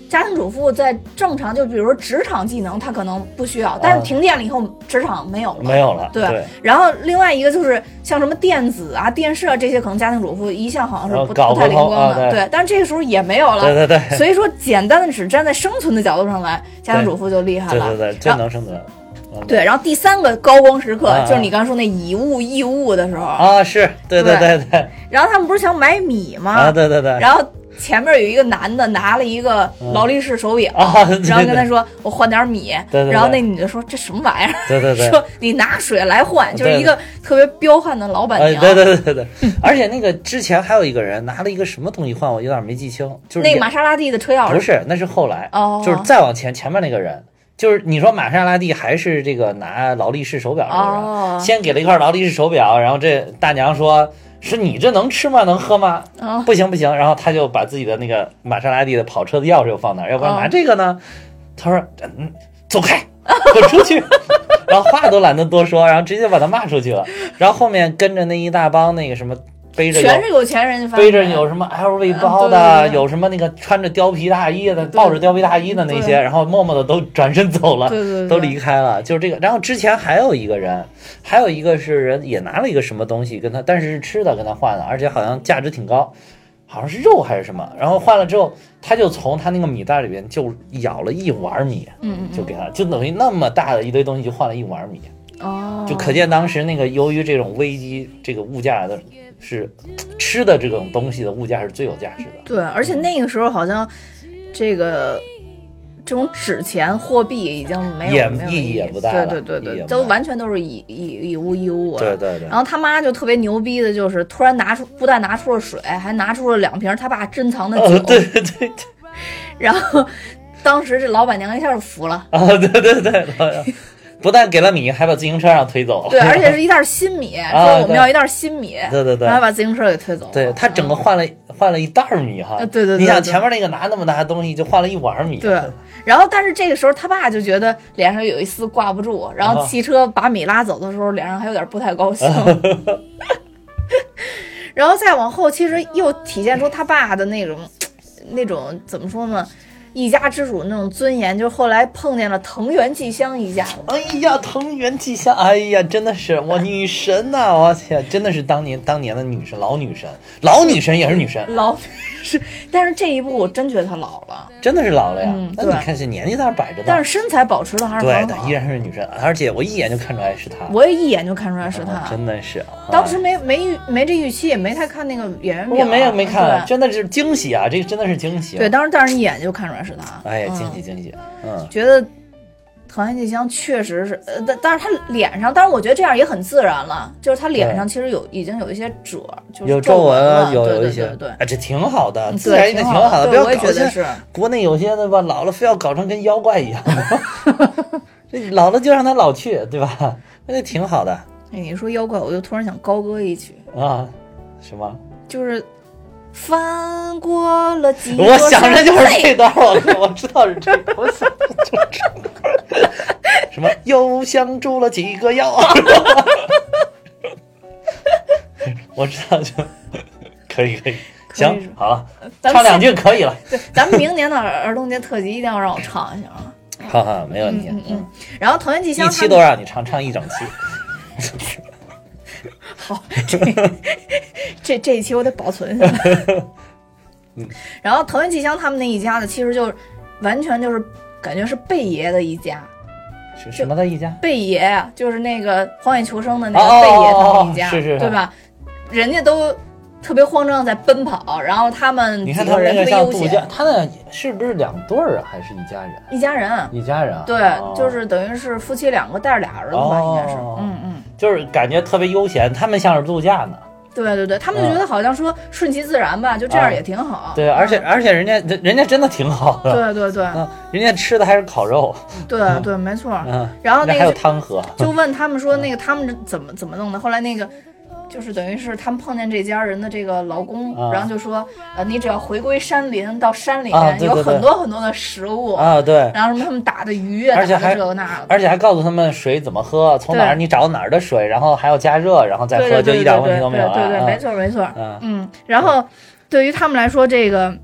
Speaker 1: 家庭主妇在正常，就比如说职场技能，她可能不需要，但是停电了以后，职场没有了，
Speaker 2: 没有了。
Speaker 1: 对，然后另外一个就是像什么电子啊、电视啊这些，可能家庭主妇一向好像是不不太灵光的。对，但是这个时候也没有了。
Speaker 2: 对对对。
Speaker 1: 所以说，简单的只站在生存的角度上来，家庭主妇就厉害
Speaker 2: 了。对对对，真能生存。
Speaker 1: 对，然后第三个高光时刻就是你刚说那以物易物的时候
Speaker 2: 啊，是对对对对。
Speaker 1: 然后他们不是想买米吗？
Speaker 2: 啊，对对对。
Speaker 1: 然后。前面有一个男的拿了一个劳力士手表，然后跟他说：“我换点米。”然后那女的说：“这什么玩意儿？”
Speaker 2: 对对对，
Speaker 1: 说你拿水来换，就是一个特别彪悍的老板娘。
Speaker 2: 对对对对对，而且那个之前还有一个人拿了一个什么东西换，我有点没记清，就是
Speaker 1: 那个玛莎拉蒂的车钥匙。
Speaker 2: 不是，那是后来，就是再往前前面那个人，就是你说玛莎拉蒂还是这个拿劳力士手表那个人，先给了一块劳力士手表，然后这大娘说。是你这能吃吗？能喝吗？不行不行。然后他就把自己的那个玛莎拉蒂的跑车的钥匙又放那儿，要不然拿这个呢？他说：“嗯，走开，滚出去。”然后话都懒得多说，然后直接把他骂出去了。然后后面跟着那一大帮那个什么。背着
Speaker 1: 全是有钱人，
Speaker 2: 背着有什么 LV 包的，有什么那个穿着貂皮大衣的，抱着貂皮大衣的那些，然后默默的都转身走了，都离开了，就是这个。然后之前还有一个人，还有一个是人也拿了一个什么东西跟他，但是是吃的跟他换的，而且好像价值挺高，好像是肉还是什么。然后换了之后，他就从他那个米袋里边就舀了一碗米，
Speaker 1: 嗯
Speaker 2: 就给他，就等于那么大的一堆东西就换了一碗米，
Speaker 1: 哦，
Speaker 2: 就可见当时那个由于这种危机，这个物价的。是吃的这种东西的物价是最有价值的。
Speaker 1: 对，而且那个时候好像这个这种纸钱货币已经没有
Speaker 2: 意义也不大
Speaker 1: 了。对对对对，都完全都是以以以物易物。
Speaker 2: 对对对。
Speaker 1: 然后他妈就特别牛逼的，就是突然拿出，不但拿出了水，还拿出了两瓶他爸珍藏的酒。
Speaker 2: 对对对。
Speaker 1: 然后当时这老板娘一下就服了。
Speaker 2: 啊，对对对。不但给了米，还把自行车让推走了。
Speaker 1: 对，而且 是一袋新米，说我们要一袋新米。
Speaker 2: 对对对，
Speaker 1: 然后把自行车给推走了。
Speaker 2: 对他整个换了换了一袋米哈。
Speaker 1: 对对对，
Speaker 2: 你想前面那个拿那么大的东西，就换了一碗米。
Speaker 1: 对，然后但是这个时候他爸就觉得脸上有一丝挂不住，然后汽车把米拉走的时候，脸上还有点不太高兴。然后再往后，其实又体现出他爸的那种那种怎么说呢？一家之主那种尊严，就是后来碰见了藤原纪香一家。
Speaker 2: 哎呀，藤原纪香，哎呀，真的是我女神呐！我天，真的是当年当年的女神，老女神，老女神也是女神，
Speaker 1: 老是。但是这一部我真觉得她老了，
Speaker 2: 真的是老了呀。
Speaker 1: 嗯，
Speaker 2: 那你看这年纪在那摆着呢，
Speaker 1: 但是身材保持的还是
Speaker 2: 对，的依然是女神，而且我一眼就看出来是她。
Speaker 1: 我也一眼就看出来是她，
Speaker 2: 真的是。
Speaker 1: 当时没没预没这预期，也没太看那个演员表，
Speaker 2: 我没有没看，真的是惊喜啊！这个真的是惊喜。
Speaker 1: 对，当时但是一眼就看出来是他。
Speaker 2: 哎呀，惊喜惊喜！嗯，
Speaker 1: 觉得藤原纪香确实是，呃，但但是他脸上，但是我觉得这样也很自然了，就是他脸上其实有已经有一些褶，就是
Speaker 2: 有皱
Speaker 1: 纹
Speaker 2: 啊，有
Speaker 1: 有
Speaker 2: 一些，
Speaker 1: 对，
Speaker 2: 哎，这挺好的，自然一点挺好的，不要搞是国内有些的吧，老了非要搞成跟妖怪一样，这老了就让他老去，对吧？那就挺好的。
Speaker 1: 哎，你说妖怪，我就突然想高歌一曲
Speaker 2: 啊，什么？
Speaker 1: 就是。翻过了几
Speaker 2: 我想着就是这段，我我知道是这，我想就是这，什么又相助了几个妖，我知道就可以可以，行好了，唱两句可以了。
Speaker 1: 对，咱们明年的儿童节特辑一定要让我唱一下啊！
Speaker 2: 哈哈，没问
Speaker 1: 题。嗯嗯。然后藤原纪香
Speaker 2: 一期都让你唱，唱一整期。
Speaker 1: 好，这这这一期我得保存下来。嗯，然后藤原纪香他们那一家子，其实就完全就是感觉是贝爷的一家。
Speaker 2: 是什么的一家？
Speaker 1: 贝爷啊，就是那个《荒野求生》的那个贝爷他们一家，
Speaker 2: 是是，
Speaker 1: 对吧？人家都。特别慌张，在奔跑，然后他们
Speaker 2: 你看他
Speaker 1: 们
Speaker 2: 那个像度假，他那是不是两对儿啊，还是一家人？
Speaker 1: 一家人，
Speaker 2: 一家人。
Speaker 1: 对，就是等于是夫妻两个带着俩儿子吧，应该是。嗯嗯。
Speaker 2: 就是感觉特别悠闲，他们像是度假呢。
Speaker 1: 对对对，他们就觉得好像说顺其自然吧，就这样也挺好。
Speaker 2: 对，而且而且人家人家真的挺好的。
Speaker 1: 对对对。
Speaker 2: 人家吃的还是烤肉。
Speaker 1: 对对，没错。嗯。然后那个
Speaker 2: 还有汤喝。
Speaker 1: 就问他们说那个他们怎么怎么弄的？后来那个。就是等于是他们碰见这家人的这个劳工，然后就说，呃，你只要回归山林，到山里面有很多很多的食物
Speaker 2: 啊，对，
Speaker 1: 然后什么他们打的鱼，
Speaker 2: 而且还
Speaker 1: 这个那的，
Speaker 2: 而且还告诉他们水怎么喝，从哪儿你找哪儿的水，然后还要加热，然后再喝，就一点问题都没有。
Speaker 1: 对对，没错没错，嗯，然后对于他们来说，这个。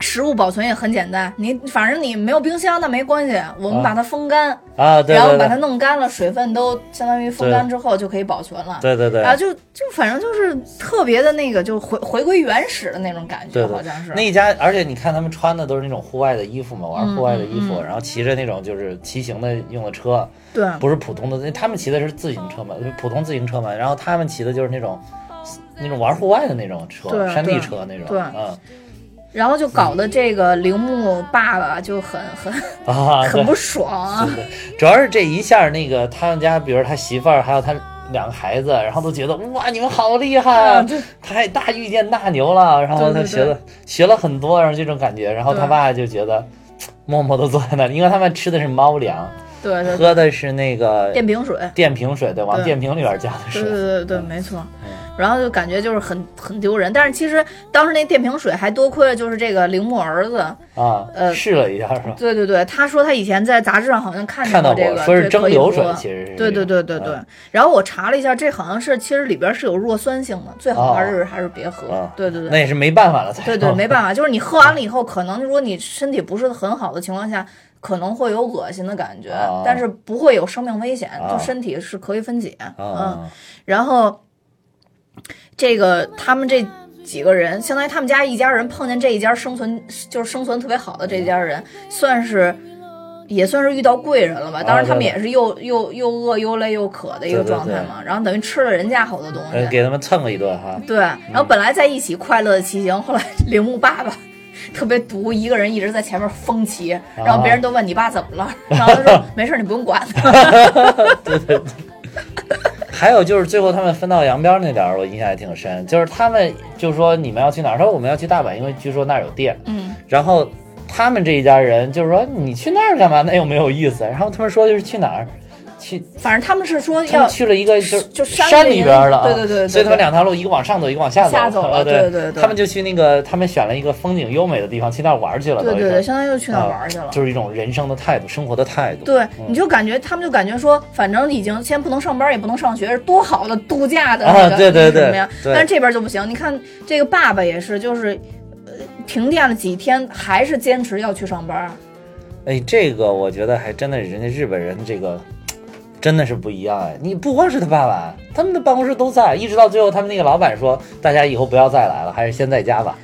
Speaker 1: 食物保存也很简单，你反正你没有冰箱那没关系，我们把它风干
Speaker 2: 啊，
Speaker 1: 然后把它弄干了，水分都相当于风干之后就可以保存了。
Speaker 2: 对对对，
Speaker 1: 啊就就反正就是特别的那个，就回回归原始的那种感觉，好像是。
Speaker 2: 那一家，而且你看他们穿的都是那种户外的衣服嘛，玩户外的衣服，然后骑着那种就是骑行的用的车，
Speaker 1: 对，
Speaker 2: 不是普通的，他们骑的是自行车嘛，就普通自行车嘛，然后他们骑的就是那种那种玩户外的那种车，山地车那种，
Speaker 1: 对，
Speaker 2: 嗯。
Speaker 1: 然后就搞得这个铃木爸爸就很很
Speaker 2: 啊
Speaker 1: 很不爽啊，
Speaker 2: 主要是这一下那个他们家，比如他媳妇儿还有他两个孩子，然后都觉得哇你们好厉害啊，太大遇见大牛了，然后他学了学了很多，然后这种感觉，然后他爸就觉得默默的坐在那里，因为他们吃的是猫粮。
Speaker 1: 对，
Speaker 2: 喝的是那个
Speaker 1: 电瓶水，
Speaker 2: 电瓶水对，往电瓶里边加的水。
Speaker 1: 对对对对，没错。然后就感觉就是很很丢人，但是其实当时那电瓶水还多亏了就是这个铃木儿子
Speaker 2: 啊，
Speaker 1: 呃，
Speaker 2: 试了一下是吧？
Speaker 1: 对对对，他说他以前在杂志上好像看
Speaker 2: 见过
Speaker 1: 这个，
Speaker 2: 说是蒸馏水，其实是。
Speaker 1: 对对对对对。然后我查了一下，这好像是其实里边是有弱酸性的，最好还是还是别喝。对对对。
Speaker 2: 那也是没办法了才。
Speaker 1: 对对，没办法，就是你喝完了以后，可能如果你身体不是很好的情况下。可能会有恶心的感觉，但是不会有生命危险，就身体是可以分解。嗯，然后这个他们这几个人，相当于他们家一家人碰见这一家生存就是生存特别好的这家人，算是也算是遇到贵人了吧。当然他们也是又又又饿又累又渴的一个状态嘛。然后等于吃了人家好多东西，
Speaker 2: 给他们蹭了一顿哈。
Speaker 1: 对，然后本来在一起快乐的骑行，后来铃木爸爸。特别毒，一个人一直在前面疯骑，然后别人都问你爸怎么了，然后他说没事，你不用管。
Speaker 2: 对 对对。还有就是最后他们分道扬镳那点儿，我印象也挺深，就是他们就说你们要去哪儿，说我们要去大阪，因为据说那儿有店。
Speaker 1: 嗯。
Speaker 2: 然后他们这一家人就是说你去那儿干嘛？那又没有意思。然后他们说就是去哪儿。去，
Speaker 1: 反正他们是说要
Speaker 2: 去了一个就
Speaker 1: 就
Speaker 2: 山里边了，
Speaker 1: 对对对，
Speaker 2: 所以他们两条路，一个往上走，一个往
Speaker 1: 下
Speaker 2: 走，下走
Speaker 1: 了，
Speaker 2: 对
Speaker 1: 对对，
Speaker 2: 他们就去那个，他们选了一个风景优美的地方，去那玩去了，
Speaker 1: 对对对，相当于就去那玩去了，
Speaker 2: 就是一种人生的态度，生活的态度。
Speaker 1: 对，你就感觉他们就感觉说，反正已经先不能上班，也不能上学，是多好的度假的那个
Speaker 2: 对对对
Speaker 1: 什么呀？但是这边就不行，你看这个爸爸也是，就是呃。停电了几天，还是坚持要去上班。
Speaker 2: 哎，这个我觉得还真的，人家日本人这个真的是不一样哎。你不光是他爸爸，他们的办公室都在，一直到最后，他们那个老板说，大家以后不要再来了，还是先在家吧，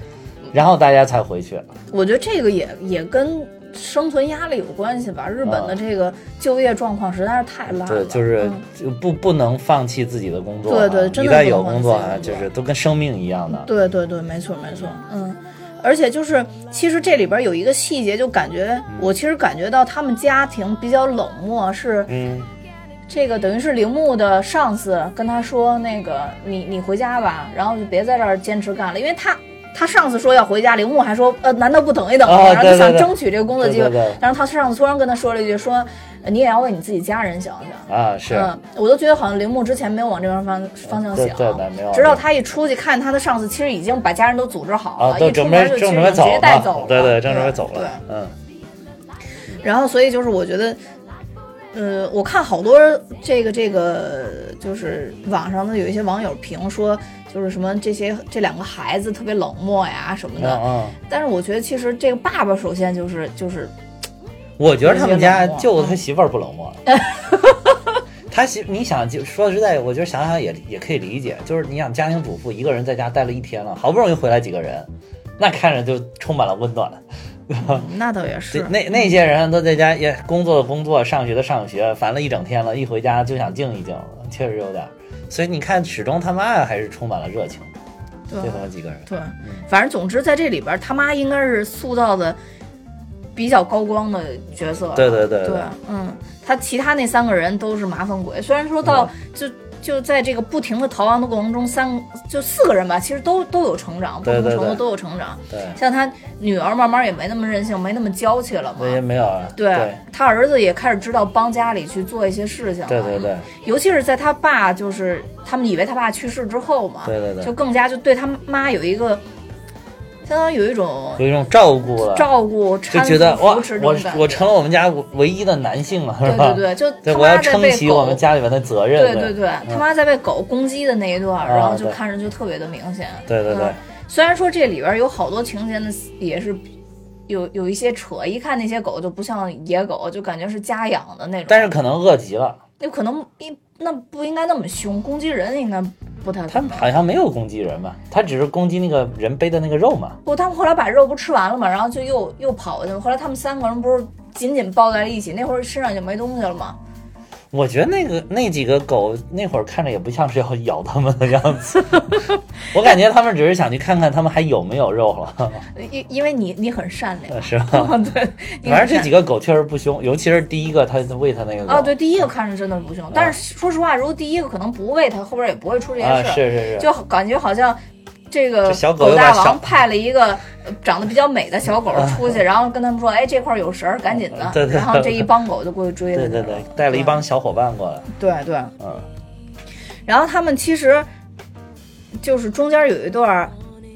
Speaker 2: 然后大家才回去。
Speaker 1: 我觉得这个也也跟生存压力有关系吧。日本的这个就业状况实在是太烂了，
Speaker 2: 对，就是就不不能放弃自己的工作，
Speaker 1: 对对，
Speaker 2: 一旦有工作啊，就是都跟生命一样的。
Speaker 1: 对对对，没错没错，嗯。而且就是，其实这里边有一个细节，就感觉我其实感觉到他们家庭比较冷漠，是，这个等于是铃木的上司跟他说，那个你你回家吧，然后就别在这儿坚持干了，因为他他上司说要回家，铃木还说，呃，难道不等一等吗？然后就想争取这个工作机会，然后他上司突然跟他说了一句说。你也要为你自己家人想想
Speaker 2: 啊！是，
Speaker 1: 嗯，我都觉得好像铃木之前没有往这边方方向想，
Speaker 2: 对没有。
Speaker 1: 直到他一出去看他的上司，其实已经把家人都组织好了，一出门就
Speaker 2: 直接
Speaker 1: 带走了，
Speaker 2: 对
Speaker 1: 对，
Speaker 2: 正准备走了，嗯。
Speaker 1: 然后，所以就是我觉得，呃，我看好多这个这个，就是网上的有一些网友评说，就是什么这些这两个孩子特别冷漠呀什么的，嗯。但是我觉得其实这个爸爸首先就是就是。
Speaker 2: 我觉得他们家就他媳妇儿不冷漠，他媳你想就说实在，我觉得想想也也可以理解，就是你想家庭主妇一个人在家待了一天了，好不容易回来几个人，那看着就充满了温暖，
Speaker 1: 那倒也是。
Speaker 2: 那那些人都在家也工作的工作，上学的上学，烦了一整天了，一回家就想静一静，确实有点。所以你看，始终他妈还是充满了热情，
Speaker 1: 对
Speaker 2: 他们几个人。
Speaker 1: 对，反正总之在这里边，他妈应该是塑造的。比较高光的角色，
Speaker 2: 对对对
Speaker 1: 对，嗯，他其他那三个人都是麻烦鬼。虽然说到就就在这个不停的逃亡的过程中，三就四个人吧，其实都都有成长，不同程度都有成长。
Speaker 2: 对，
Speaker 1: 像他女儿慢慢也没那么任性，没那么娇气了嘛。
Speaker 2: 也没有啊。
Speaker 1: 对他儿子也开始知道帮家里去做一些事情。
Speaker 2: 对对对。
Speaker 1: 尤其是在他爸就是他们以为他爸去世之后嘛，
Speaker 2: 对对对，
Speaker 1: 就更加就对他妈有一个。相当于有一种
Speaker 2: 有一种照顾了，
Speaker 1: 照顾
Speaker 2: 就觉得哇，我我成了我们家唯一的男性了，是
Speaker 1: 吧？对对对，就
Speaker 2: 我要撑起我们家里面的责任。
Speaker 1: 对对对，他妈在被狗攻击的那一段，然后就看着就特别的明显。
Speaker 2: 对对对，
Speaker 1: 虽然说这里边有好多情节呢，也是有有一些扯，一看那些狗就不像野狗，就感觉是家养的那种。
Speaker 2: 但是可能饿极了，
Speaker 1: 那可能一那不应该那么凶，攻击人应该。不太，
Speaker 2: 他们好像没有攻击人吧？他只是攻击那个人背的那个肉嘛。
Speaker 1: 不，他们后来把肉不吃完了嘛，然后就又又跑过去了。后来他们三个人不是紧紧抱在了一起，那会儿身上就没东西了吗？
Speaker 2: 我觉得那个那几个狗那会儿看着也不像是要咬他们的样子，我感觉他们只是想去看看他们还有没有肉了。
Speaker 1: 因因为你你很善良，
Speaker 2: 是吧？
Speaker 1: 对，
Speaker 2: 反正这几个狗确实不凶，尤其是第一个，他喂他那个。
Speaker 1: 啊，对，第一个看着真的不凶，但是说实话，如果第一个可能不喂它，后边也不会出这些
Speaker 2: 事。是是是，
Speaker 1: 就感觉好像。这个
Speaker 2: 狗
Speaker 1: 大王派了一个长得比较美的小狗出去，然后跟他们说：“哎，这块有食儿，赶紧的。”然后这一帮狗就过去追了。
Speaker 2: 对对对，带了一帮小伙伴过来。
Speaker 1: 对对，
Speaker 2: 嗯。
Speaker 1: 然后他们其实就是中间有一段，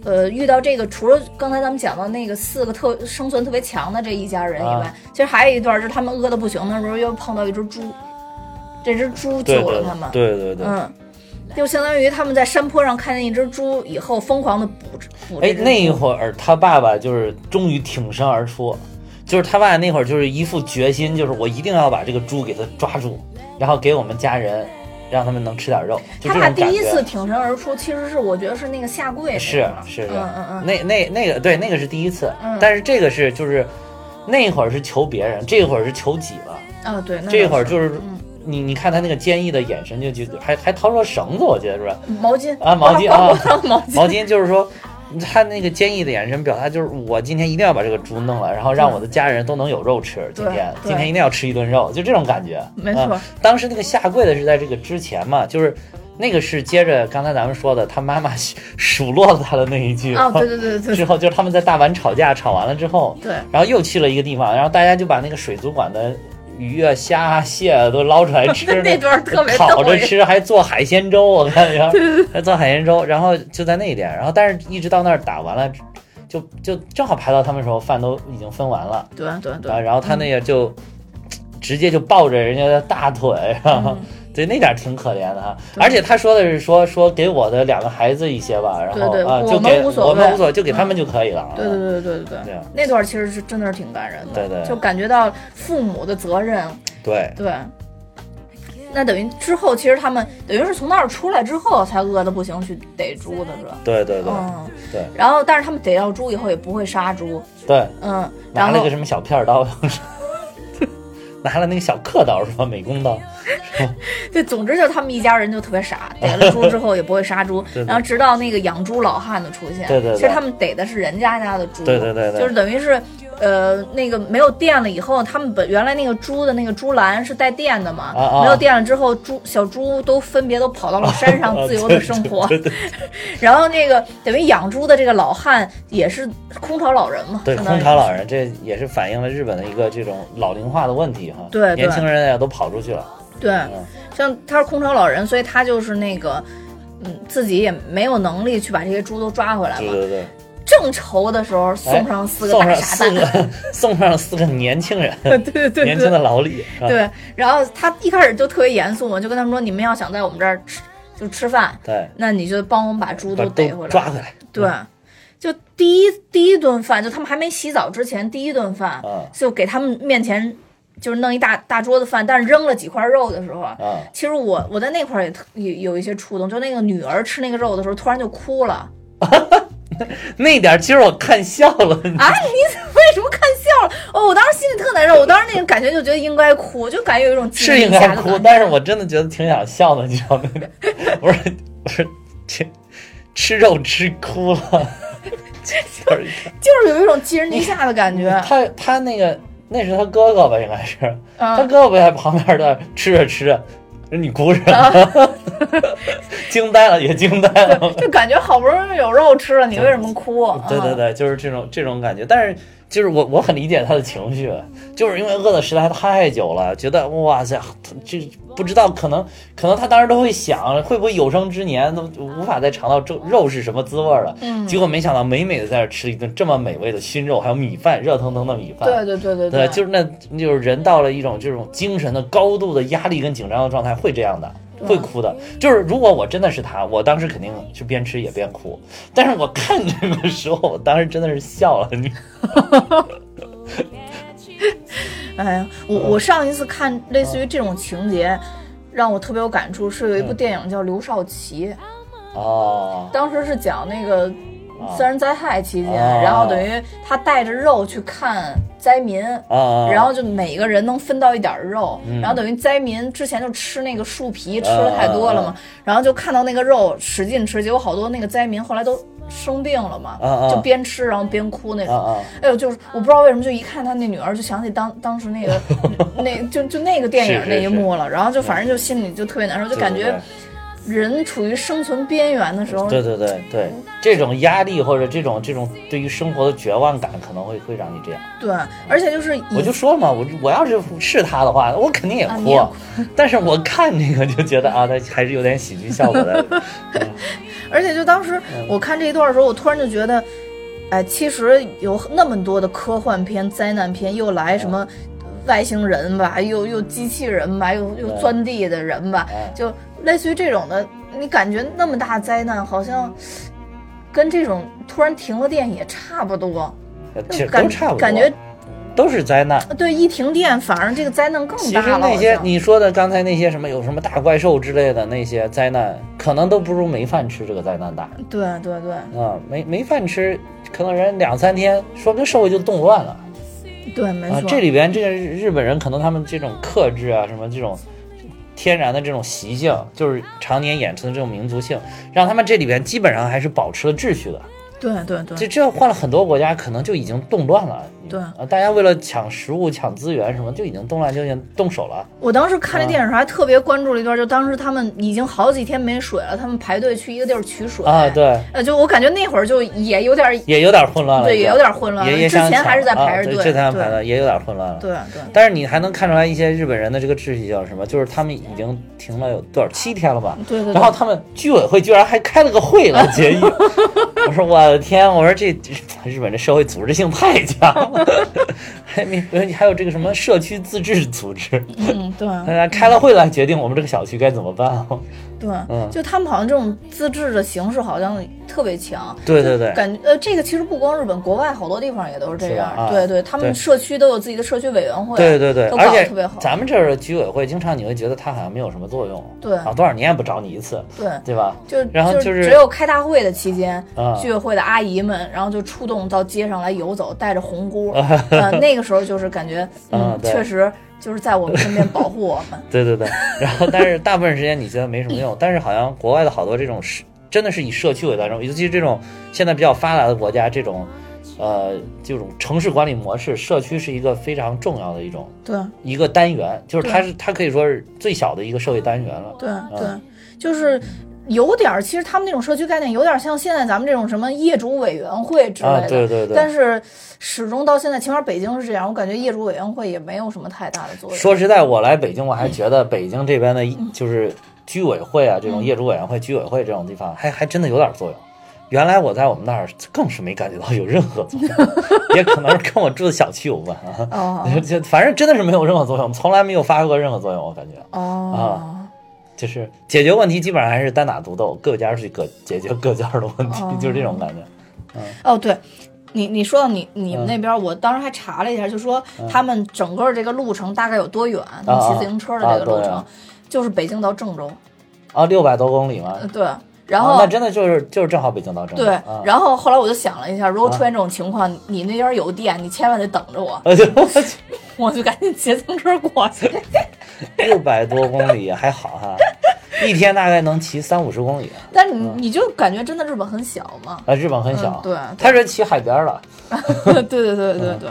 Speaker 1: 呃，遇到这个除了刚才咱们讲到那个四个特生存特别强的这一家人以外，其实还有一段就是他们饿的不行的时候，又碰到一只猪，这只猪救了他们。
Speaker 2: 对对对，
Speaker 1: 嗯。就相当于他们在山坡上看见一只猪以后，疯狂的捕捕。
Speaker 2: 哎，那一会儿他爸爸就是终于挺身而出，就是他爸爸那会儿就是一副决心，就是我一定要把这个猪给他抓住，然后给我们家人，让他们能吃点肉。他
Speaker 1: 爸第一次挺身而出，其实是我觉得是那个下跪。
Speaker 2: 是是是，
Speaker 1: 嗯嗯嗯，
Speaker 2: 那那那个对，那个是第一次，但是这个是就是那会儿是求别人，这会儿是求己了。
Speaker 1: 啊，对，那
Speaker 2: 这会儿就是。你你看他那个坚毅的眼神，就就还还掏出了绳子，我记得是吧？
Speaker 1: 毛巾
Speaker 2: 啊，毛巾啊，
Speaker 1: 毛
Speaker 2: 巾，毛巾就是说，他那个坚毅的眼神表达就是我今天一定要把这个猪弄了，然后让我的家人都能有肉吃。今天今天一定要吃一顿肉，就这种感觉。
Speaker 1: 没错，
Speaker 2: 当时那个下跪的是在这个之前嘛，就是那个是接着刚才咱们说的，他妈妈数落了他的那一句。
Speaker 1: 啊，对对对对。
Speaker 2: 之后就是他们在大阪吵架，吵完了之后，
Speaker 1: 对，
Speaker 2: 然后又去了一个地方，然后大家就把那个水族馆的。鱼啊、虾啊、蟹啊都捞出来吃，
Speaker 1: 那段特别
Speaker 2: 烤着吃，还做海鲜粥，我看着，还做海鲜粥。然后就在那点，然后但是一直到那儿打完了，就就正好排到他们时候，饭都已经分完了。
Speaker 1: 对对对。
Speaker 2: 然后他那个就直接就抱着人家的大腿，然后对，那点儿挺可怜的哈。而且他说的是说说给我的两个孩子一些吧，然后啊，就给我们无所谓，就给他们就可以了。
Speaker 1: 对对对对对对，那段其实是真的是挺感人的。
Speaker 2: 对对，
Speaker 1: 就感觉到父母的责任。
Speaker 2: 对
Speaker 1: 对。那等于之后，其实他们等于是从那儿出来之后，才饿的不行去逮猪的是吧？
Speaker 2: 对对对，嗯对。
Speaker 1: 然后，但是他们逮到猪以后也不会杀猪。
Speaker 2: 对，
Speaker 1: 嗯。
Speaker 2: 拿了个什么小片刀，拿了那个小刻刀是吧？美工刀。
Speaker 1: 对，总之就他们一家人就特别傻，逮了猪之后也不会杀猪，然后直到那个养猪老汉的出现。
Speaker 2: 对对。
Speaker 1: 对其实他们逮的是人家家的猪。
Speaker 2: 对对对对。
Speaker 1: 就是等于是。呃，那个没有电了以后，他们本原来那个猪的那个猪栏是带电的嘛？没有电了之后，猪小猪都分别都跑到了山上自由的生活。然后那个等于养猪的这个老汉也是空巢老人嘛？
Speaker 2: 对，空巢老人，这也是反映了日本的一个这种老龄化的问题哈。
Speaker 1: 对，
Speaker 2: 年轻人也都跑出去了。
Speaker 1: 对，像他是空巢老人，所以他就是那个，嗯，自己也没有能力去把这些猪都抓回来嘛。
Speaker 2: 对对对。
Speaker 1: 正愁的时候，送上四个大傻
Speaker 2: 蛋，送上四个年轻人，
Speaker 1: 对对对，
Speaker 2: 年轻的老李。
Speaker 1: 对，然后他一开始就特别严肃嘛，就跟他们说：“你们要想在我们这儿吃，就吃饭，
Speaker 2: 对，
Speaker 1: 那你就帮我们把猪都逮回来，
Speaker 2: 抓回来。”
Speaker 1: 对，就第一第一顿饭，就他们还没洗澡之前，第一顿饭，就给他们面前就是弄一大大桌子饭，但是扔了几块肉的时候，啊其实我我在那块儿也特有有一些触动，就那个女儿吃那个肉的时候，突然就哭了。
Speaker 2: 那点其实我看笑了啊！你
Speaker 1: 为什么看笑了？哦，我当时心里特难受，我当时那种感觉就觉得应该哭，就感觉有一种
Speaker 2: 是应该哭，但是我真的觉得挺想笑的，你知道吗？我说我说吃吃肉吃哭了，
Speaker 1: 就是就是有一种寄人篱下的感觉。
Speaker 2: 他他那个那是他哥哥吧？应该是他哥哥不在旁边的吃着吃着。你哭什么？惊呆了，也惊呆了，
Speaker 1: 就感觉好不容易有肉吃了，你为什么哭？
Speaker 2: 对对对，就是这种这种感觉，但是。就是我，我很理解他的情绪，就是因为饿的实在太久了，觉得哇塞，这不知道可能可能他当时都会想，会不会有生之年都无法再尝到肉肉是什么滋味了。嗯，结果没想到美美的在这吃一顿这么美味的熏肉，还有米饭，热腾腾的米饭。
Speaker 1: 对对对对
Speaker 2: 对，就是那，就是人到了一种这种精神的高度的压力跟紧张的状态，会这样的。会哭的，就是如果我真的是他，我当时肯定是边吃也边哭。但是我看这个时候，我当时真的是笑了。你，
Speaker 1: 哎呀，我我上一次看类似于这种情节，让我特别有感触，是有一部电影叫《刘少奇》。
Speaker 2: 哦。
Speaker 1: 当时是讲那个。自然灾害期间，然后等于他带着肉去看灾民，然后就每个人能分到一点肉，然后等于灾民之前就吃那个树皮吃的太多了嘛，然后就看到那个肉使劲吃，结果好多那个灾民后来都生病了嘛，就边吃然后边哭那种，哎呦，就是我不知道为什么，就一看他那女儿就想起当当时那个 那就就那个电影那一幕了，然后就反正就心里就特别难受，就感觉。人处于生存边缘的时候，
Speaker 2: 对对对对，这种压力或者这种这种对于生活的绝望感，可能会会让你这样。
Speaker 1: 对，而且就是
Speaker 2: 我就说嘛，我我要是是他的话，我肯定也哭。但是我看这个就觉得啊，他还是有点喜剧效果的。
Speaker 1: 而且就当时我看这一段的时候，我突然就觉得，哎，其实有那么多的科幻片、灾难片，又来什么外星人吧，又又机器人吧，又又钻地的人吧，就。类似于这种的，你感觉那么大灾难，好像跟这种突然停了电也差不多，
Speaker 2: 其实都差不多，
Speaker 1: 感觉
Speaker 2: 都是灾难。
Speaker 1: 对，一停电，反而这个灾难更大了。其实
Speaker 2: 那些你说的刚才那些什么有什么大怪兽之类的那些灾难，可能都不如没饭吃这个灾难大。
Speaker 1: 对对对，
Speaker 2: 啊，没没饭吃，可能人两三天，说不定社会就动乱了。
Speaker 1: 对，没错。
Speaker 2: 这里边这个日本人可能他们这种克制啊，什么这种。天然的这种习性，就是常年养成的这种民族性，让他们这里边基本上还是保持了秩序的。
Speaker 1: 对对对，
Speaker 2: 这这换了很多国家，可能就已经动乱了。
Speaker 1: 对
Speaker 2: 啊，大家为了抢食物、抢资源什么，就已经动乱，就已经动手了。
Speaker 1: 我当时看这电影时候还特别关注了一段，就当时他们已经好几天没水了，他们排队去一个地儿取水
Speaker 2: 啊。对，
Speaker 1: 呃，就我感觉那会儿就也有点，
Speaker 2: 也有点混乱了。
Speaker 1: 对，也有点混乱了。之前还是在排着队，
Speaker 2: 之前排的也有点混乱了。
Speaker 1: 对对。
Speaker 2: 但是你还能看出来一些日本人的这个秩序叫什么？就是他们已经停了有多少七天了吧？
Speaker 1: 对对。
Speaker 2: 然后他们居委会居然还开了个会来 决议。我说我的天！我说这日本这社会组织性太强 了。还没还有这个什么社区自治组织，
Speaker 1: 嗯，对，
Speaker 2: 大家开了会来决定我们这个小区该怎么办。
Speaker 1: 对，
Speaker 2: 嗯
Speaker 1: 就他们好像这种自治的形式好像特别强。
Speaker 2: 对对对，
Speaker 1: 感觉呃，这个其实不光日本，国外好多地方也都是这样。
Speaker 2: 啊
Speaker 1: 对对，他们社区都有自己的社区委员会。
Speaker 2: 对对对，
Speaker 1: 都搞得特别好。
Speaker 2: 咱们这儿的居委会，经常你会觉得它好像没有什么作用。
Speaker 1: 对
Speaker 2: 啊，多少年也不找你一次，
Speaker 1: 对，
Speaker 2: 对吧？
Speaker 1: 就
Speaker 2: 然后
Speaker 1: 就是只有开大会的期间，
Speaker 2: 啊
Speaker 1: 居委会的阿姨们，然后就出动到街上来游走，带着红箍，呃，那个时候就是感觉，嗯
Speaker 2: 嗯，
Speaker 1: 确实就是在我们身边保护我们。
Speaker 2: 对对对，然后但是大部分时间你觉得没什么用，但是好像国外的好多这种是真的是以社区为单位，尤其是这种现在比较发达的国家，这种呃这种城市管理模式，社区是一个非常重要的一种
Speaker 1: 对
Speaker 2: 一个单元，就是它是它可以说是最小的一个社会单元了。
Speaker 1: 对对，就是。有点儿，其实他们那种社区概念有点像现在咱们这种什么业主委员会之类的，
Speaker 2: 啊对对对。
Speaker 1: 但是始终到现在，起码北京是这样，我感觉业主委员会也没有什么太大的作用。
Speaker 2: 说实在，我来北京，我还觉得北京这边的就是居委会啊，这种
Speaker 1: 嗯
Speaker 2: 业主委员会、居委会这种地方，还还真的有点作用。原来我在我们那儿更是没感觉到有任何作用，也可能是跟我住的小区有关啊。
Speaker 1: 哦。
Speaker 2: 反正真的是没有任何作用，从来没有发挥过任何作用，我感觉。
Speaker 1: 哦，
Speaker 2: 就是解决问题基本上还是单打独斗，各家去各解决各家的问题，
Speaker 1: 哦。
Speaker 2: 就是这种感觉。
Speaker 1: 哦，对，你你说到你你们那边，我当时还查了一下，就说他们整个这个路程大概有多远？骑自行车的这个路程
Speaker 2: 啊。对啊，
Speaker 1: 就是北京到郑州，
Speaker 2: 啊，六百多公里嘛。
Speaker 1: 呃，对，然
Speaker 2: 啊
Speaker 1: 后
Speaker 2: 那真的就是就是正好北京到郑州。
Speaker 1: 对
Speaker 2: 啊，
Speaker 1: 然后后来我就想了一下，如果出现这种情况，你那边有电，你千万得等着我，
Speaker 2: 我
Speaker 1: 就赶紧骑自行车过去。
Speaker 2: 六百多公里还好哈，一天大概能骑三五十公里。
Speaker 1: 但你你就感觉真的日本很小嘛？
Speaker 2: 啊，日本很小，
Speaker 1: 嗯对
Speaker 2: 他是骑海边了。
Speaker 1: 对对对对对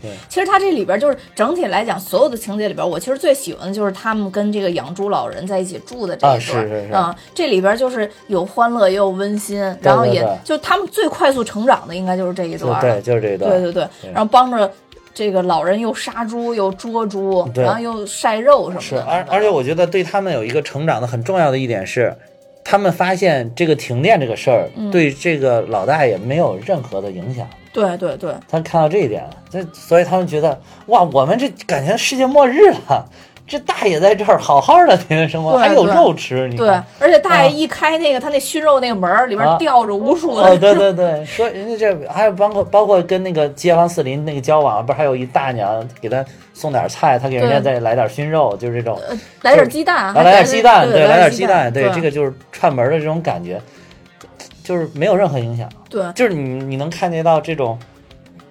Speaker 1: 对。其实它这里边就是整体来讲，所有的情节里边，我其实最喜欢的就是他们跟这个养猪老人在一起住的这一段。
Speaker 2: 啊是是是
Speaker 1: 嗯，这里边就是有欢乐也有温馨，然后也就他们最快速成长的应该就是这一段。
Speaker 2: 对，就是这一段。
Speaker 1: 对对对
Speaker 2: 对
Speaker 1: 然后帮着这个老人又杀猪又捉猪，然后又晒肉什么的是，
Speaker 2: 而而且我觉得对他们有一个成长的很重要的一点是，他们发现这个停电这个事儿
Speaker 1: 嗯
Speaker 2: 对这个老大爷没有任何的影响。
Speaker 1: 对对对
Speaker 2: 他看到这一点了，这所以他们觉得哇，我们这感觉世界末日了。这大爷在这儿好好的天天生活，还有肉吃，你
Speaker 1: 对
Speaker 2: 看，
Speaker 1: 而且大爷一开那个他那熏肉那个门儿，里边
Speaker 2: 啊。
Speaker 1: 吊着无数
Speaker 2: 哦，
Speaker 1: 的。
Speaker 2: 对对对，说人家这还有包括包括跟那个街坊四邻那个交往，不是还有一大娘给他送点菜，他给人家再来点熏肉，就是这种，
Speaker 1: 来点鸡蛋，
Speaker 2: 啊，来点鸡蛋，
Speaker 1: 对，
Speaker 2: 来点
Speaker 1: 鸡
Speaker 2: 鸡蛋，对，这个就是串门的这种感觉，就是没有任何影响，
Speaker 1: 对。
Speaker 2: 就是你你能看见到这种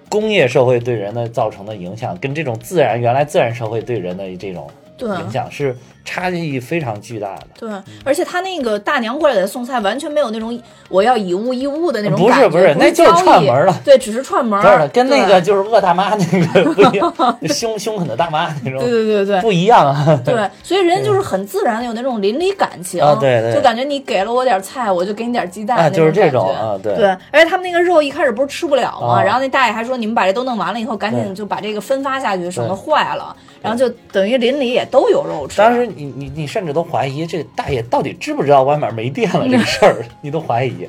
Speaker 2: 工业社会对人的造成的影响，跟这种自然原来自然社会对人的这种
Speaker 1: 对
Speaker 2: 影响是差距非常巨大的。
Speaker 1: 对，而且他那个大娘过来给他送菜，完全没有那种我要以物易物的那种
Speaker 2: 不是
Speaker 1: 感觉，
Speaker 2: 不是那就是串门了
Speaker 1: 对，只是串门
Speaker 2: 不是，跟那个就是恶大妈那个 不一样，凶凶狠的大妈那种
Speaker 1: 对对对对。
Speaker 2: 不一样啊。
Speaker 1: 对，所以人家就是很自然的有那种邻里感情，
Speaker 2: 啊对对
Speaker 1: 就感觉你给了我点菜，我就给你点鸡蛋，
Speaker 2: 啊就是这种啊对
Speaker 1: 对，而且他们那个肉一开始不是吃不了吗？
Speaker 2: 啊
Speaker 1: 然后那大爷还说你们把这都弄完了以后，赶紧就把这个分发下去，省得坏了，然后就等于邻里也都有肉吃。
Speaker 2: 当时你你你甚至都怀疑这大爷到底知不知道外面没电了这个事儿，你都怀疑。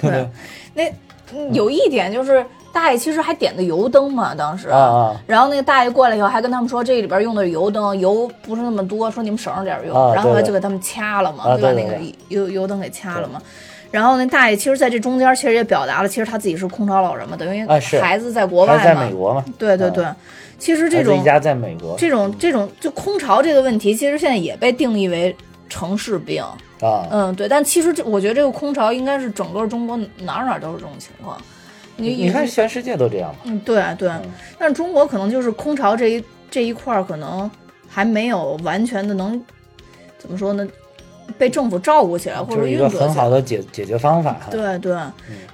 Speaker 1: 对，那嗯有一点就是大爷其实还点的油灯嘛，当时
Speaker 2: 啊啊
Speaker 1: 然后那个大爷过来以后还跟他们说这里边用的是油灯，油不是那么多，说你们省着点用，
Speaker 2: 啊
Speaker 1: 然后就给他们掐了嘛，把
Speaker 2: 对对
Speaker 1: 那个油油灯给掐了嘛。然后那大爷其实在这中间其实也表达了，其实他自己是空巢老人嘛，等于孩子在国外嘛，
Speaker 2: 在美国嘛？
Speaker 1: 对对对。其实这种
Speaker 2: 一家在美国
Speaker 1: 这种这种就空巢这个问题，其实现在也被定义为城市病。
Speaker 2: 啊，
Speaker 1: 嗯，对，但其实这我觉得这个空巢应该是整个中国哪儿哪儿都是这种情况。你
Speaker 2: 你看全世界都这样嘛。
Speaker 1: 嗯，对对，但是中国可能就是空巢这一这一块儿，可能还没有完全的能怎么说呢，被政府照顾起来或者
Speaker 2: 就是一个很
Speaker 1: 运作起来。
Speaker 2: 好的解解决方法。
Speaker 1: 对对，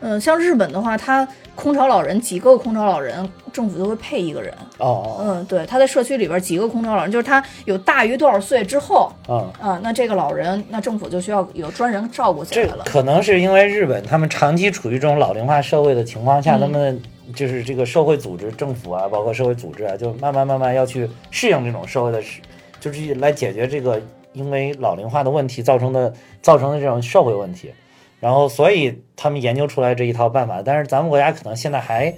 Speaker 1: 嗯，像日本的话，它空巢老人几个空巢老人，政府都会配一个人。
Speaker 2: 哦哦
Speaker 1: 嗯，对，他在社区里边几个空巢老人，就是他有大于多少岁之后，
Speaker 2: 哦，嗯，
Speaker 1: 啊，那这个老人，那政府就需要有专人照顾起
Speaker 2: 这
Speaker 1: 来了。
Speaker 2: 可能是因为日本他们长期处于这种老龄化社会的情况下，
Speaker 1: 嗯
Speaker 2: 他们就是这个社会组织、政府啊，包括社会组织啊，就慢慢慢慢要去适应这种社会的事，就是来解决这个因为老龄化的问题造成的造成的这种社会问题。然后，所以他们研究出来这一套办法，但是咱们国家可能现在还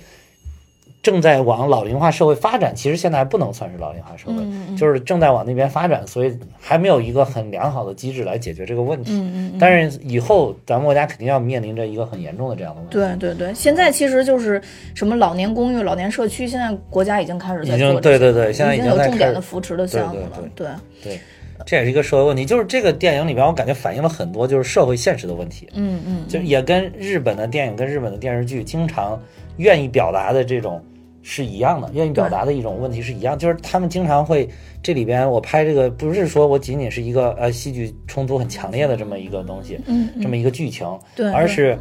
Speaker 2: 正在往老龄化社会发展，其实现在还不能算是老龄化社会，就是正在往那边发展，所以还没有一个很良好的机制来解决这个问题。
Speaker 1: 嗯嗯嗯。
Speaker 2: 但是以后咱们国家肯定要面临着一个很严重的这样的问题。
Speaker 1: 对对对，现在其实就是什么老年公寓、老年社区，现在国家已经开始在做，
Speaker 2: 对对对，现在
Speaker 1: 已
Speaker 2: 经
Speaker 1: 有重点的扶持的项目
Speaker 2: 了。
Speaker 1: 对
Speaker 2: 对，这也是一个社会问题。就是这个电影里边，我感觉反映了很多就是社会现实的问题。
Speaker 1: 嗯嗯，
Speaker 2: 就也跟日本的电影、跟日本的电视剧经常愿意表达的这种。是一样的，愿意表达的一种问题是一样，就是他们经常会这里边我拍这个不是说我仅仅是一个呃戏剧冲突很强烈的这么一个东西，
Speaker 1: 嗯，
Speaker 2: 这么一个剧情，
Speaker 1: 对，
Speaker 2: 而是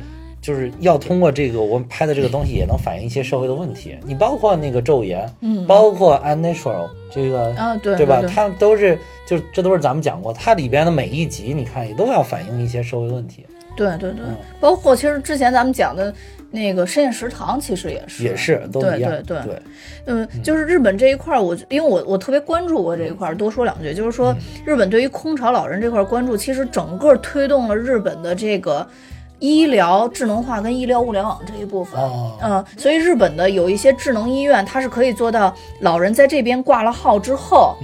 Speaker 2: 就是要通过这个我们拍的这个东西也能反映一些社会的问题。你包括那个昼颜，
Speaker 1: 嗯，
Speaker 2: 包括 unnatural 这个
Speaker 1: 啊对
Speaker 2: 对吧？它都是就这都是咱们讲过，它里边的每一集你看也都要反映一些社会问题。
Speaker 1: 对对对，包括其实之前咱们讲的。那个深夜食堂其实也是，
Speaker 2: 也是都一
Speaker 1: 样。对对
Speaker 2: 对，
Speaker 1: 嗯，就是日本这一块儿，我因为我我特别关注过这一块儿，多说两句，就是说日本对于空巢老人这块关注，其实整个推动了日本的这个医疗智能化跟医疗物联网这一部分。嗯，所以日本的有一些智能医院，它是可以做到老人在这边挂了号之后，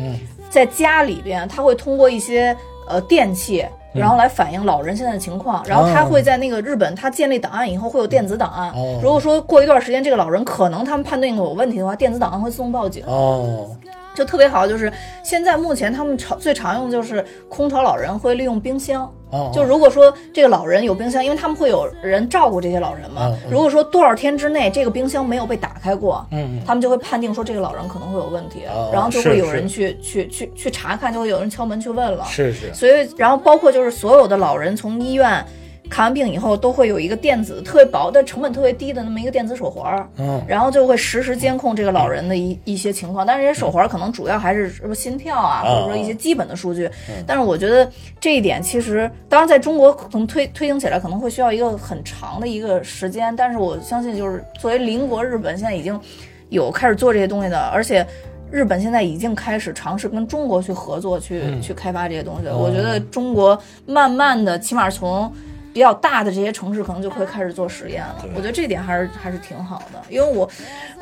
Speaker 1: 在家里边，他会通过一些呃电器。然后来反映老人现在的情况，然后他会在那个日本，他建立档案以后会有电子档案。如果说过一段时间这个老人可能他们判定有问题的话，电子档案会自动报警。
Speaker 2: 哦。
Speaker 1: 就特别好，就是现在目前他们常最常用的就是空巢老人会利用冰箱。就如果说这个老人有冰箱，因为他们会有人照顾这些老人嘛。如果说多少天之内这个冰箱没有被打开过，
Speaker 2: 嗯，
Speaker 1: 他们就会判定说这个老人可能会有问题，然后就会有人去去去去查看，就会有人敲门去问了。
Speaker 2: 是是。
Speaker 1: 所以，然后包括就是所有的老人从医院。看完病以后都会有一个电子特别薄但成本特别低的那么一个电子手环，
Speaker 2: 嗯，
Speaker 1: 然后就会实时监控这个老人的一一些情况。但是这些手环可能主要还是什么心跳啊，或者说一些基本的数据。但是我觉得这一点其实，当然在中国可能推推行起来可能会需要一个很长的一个时间。但是我相信，就是作为邻国日本现在已经有开始做这些东西的，而且日本现在已经开始尝试跟中国去合作，去去开发这些东西。我觉得中国慢慢的，起码从比较大的这些城市可能就会开始做实验了，我觉得这点还是还是挺好的，因为我，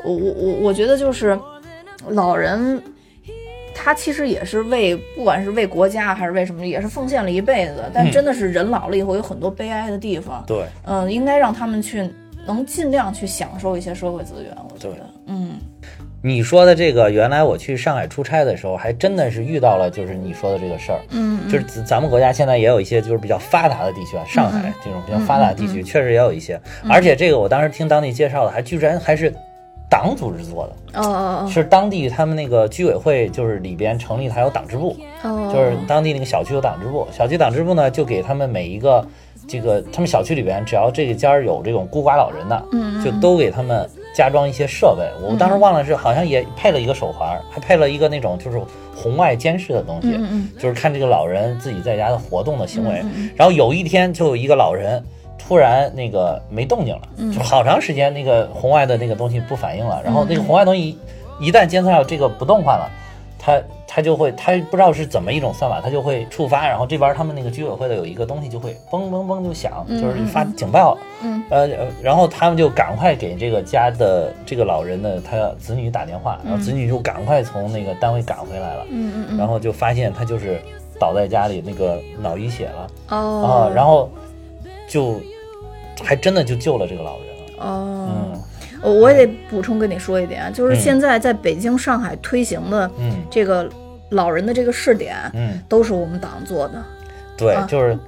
Speaker 1: 我我我我觉得就是老人，他其实也是为不管是为国家还是为什么，也是奉献了一辈子，但真的是人老了以后有很多悲哀的地方，
Speaker 2: 对，
Speaker 1: 嗯，应该让他们去能尽量去享受一些社会资源，我觉得，嗯。
Speaker 2: 你说的这个，原来我去上海出差的时候，还真的是遇到了，就是你说的这个事儿。
Speaker 1: 嗯，
Speaker 2: 就是咱们国家现在也有一些就是比较发达的地区啊，上海这种比较发达的地区，确实也有一些。而且这个我当时听当地介绍的，还居然还是党组织做
Speaker 1: 的。哦哦
Speaker 2: 哦，是当地他们那个居委会，就是里边成立还有党支部。
Speaker 1: 哦，
Speaker 2: 就是当地那个小区有党支部，小区党支部呢就给他们每一个这个他们小区里边，只要这个家有这种孤寡老人的，
Speaker 1: 嗯，
Speaker 2: 就都给他们。加装一些设备，我当时忘了是好像也配了一个手环，还配了一个那种就是红外监视的东西，就是看这个老人自己在家的活动的行为。然后有一天就有一个老人突然那个没动静了，就好长时间那个红外的那个东西不反应了，然后那个红外东西一旦监测到这个不动换了，它。他就会，他不知道是怎么一种算法，他就会触发，然后这边他们那个居委会的有一个东西就会嘣嘣嘣就响，就是发警报。
Speaker 1: 嗯，
Speaker 2: 呃，然后他们就赶快给这个家的这个老人的他子女打电话，然后子女就赶快从那个单位赶回来了。
Speaker 1: 嗯嗯
Speaker 2: 然后就发现他就是倒在家里，那个脑溢血了。
Speaker 1: 哦。
Speaker 2: 啊，然后就还真的就救了这个老人了。哦。嗯。
Speaker 1: 我我也得补充跟你说一点，就是现在在北京、上海推行的这个老人的这个试点，
Speaker 2: 嗯，
Speaker 1: 都是我们党做的。
Speaker 2: 对，就是。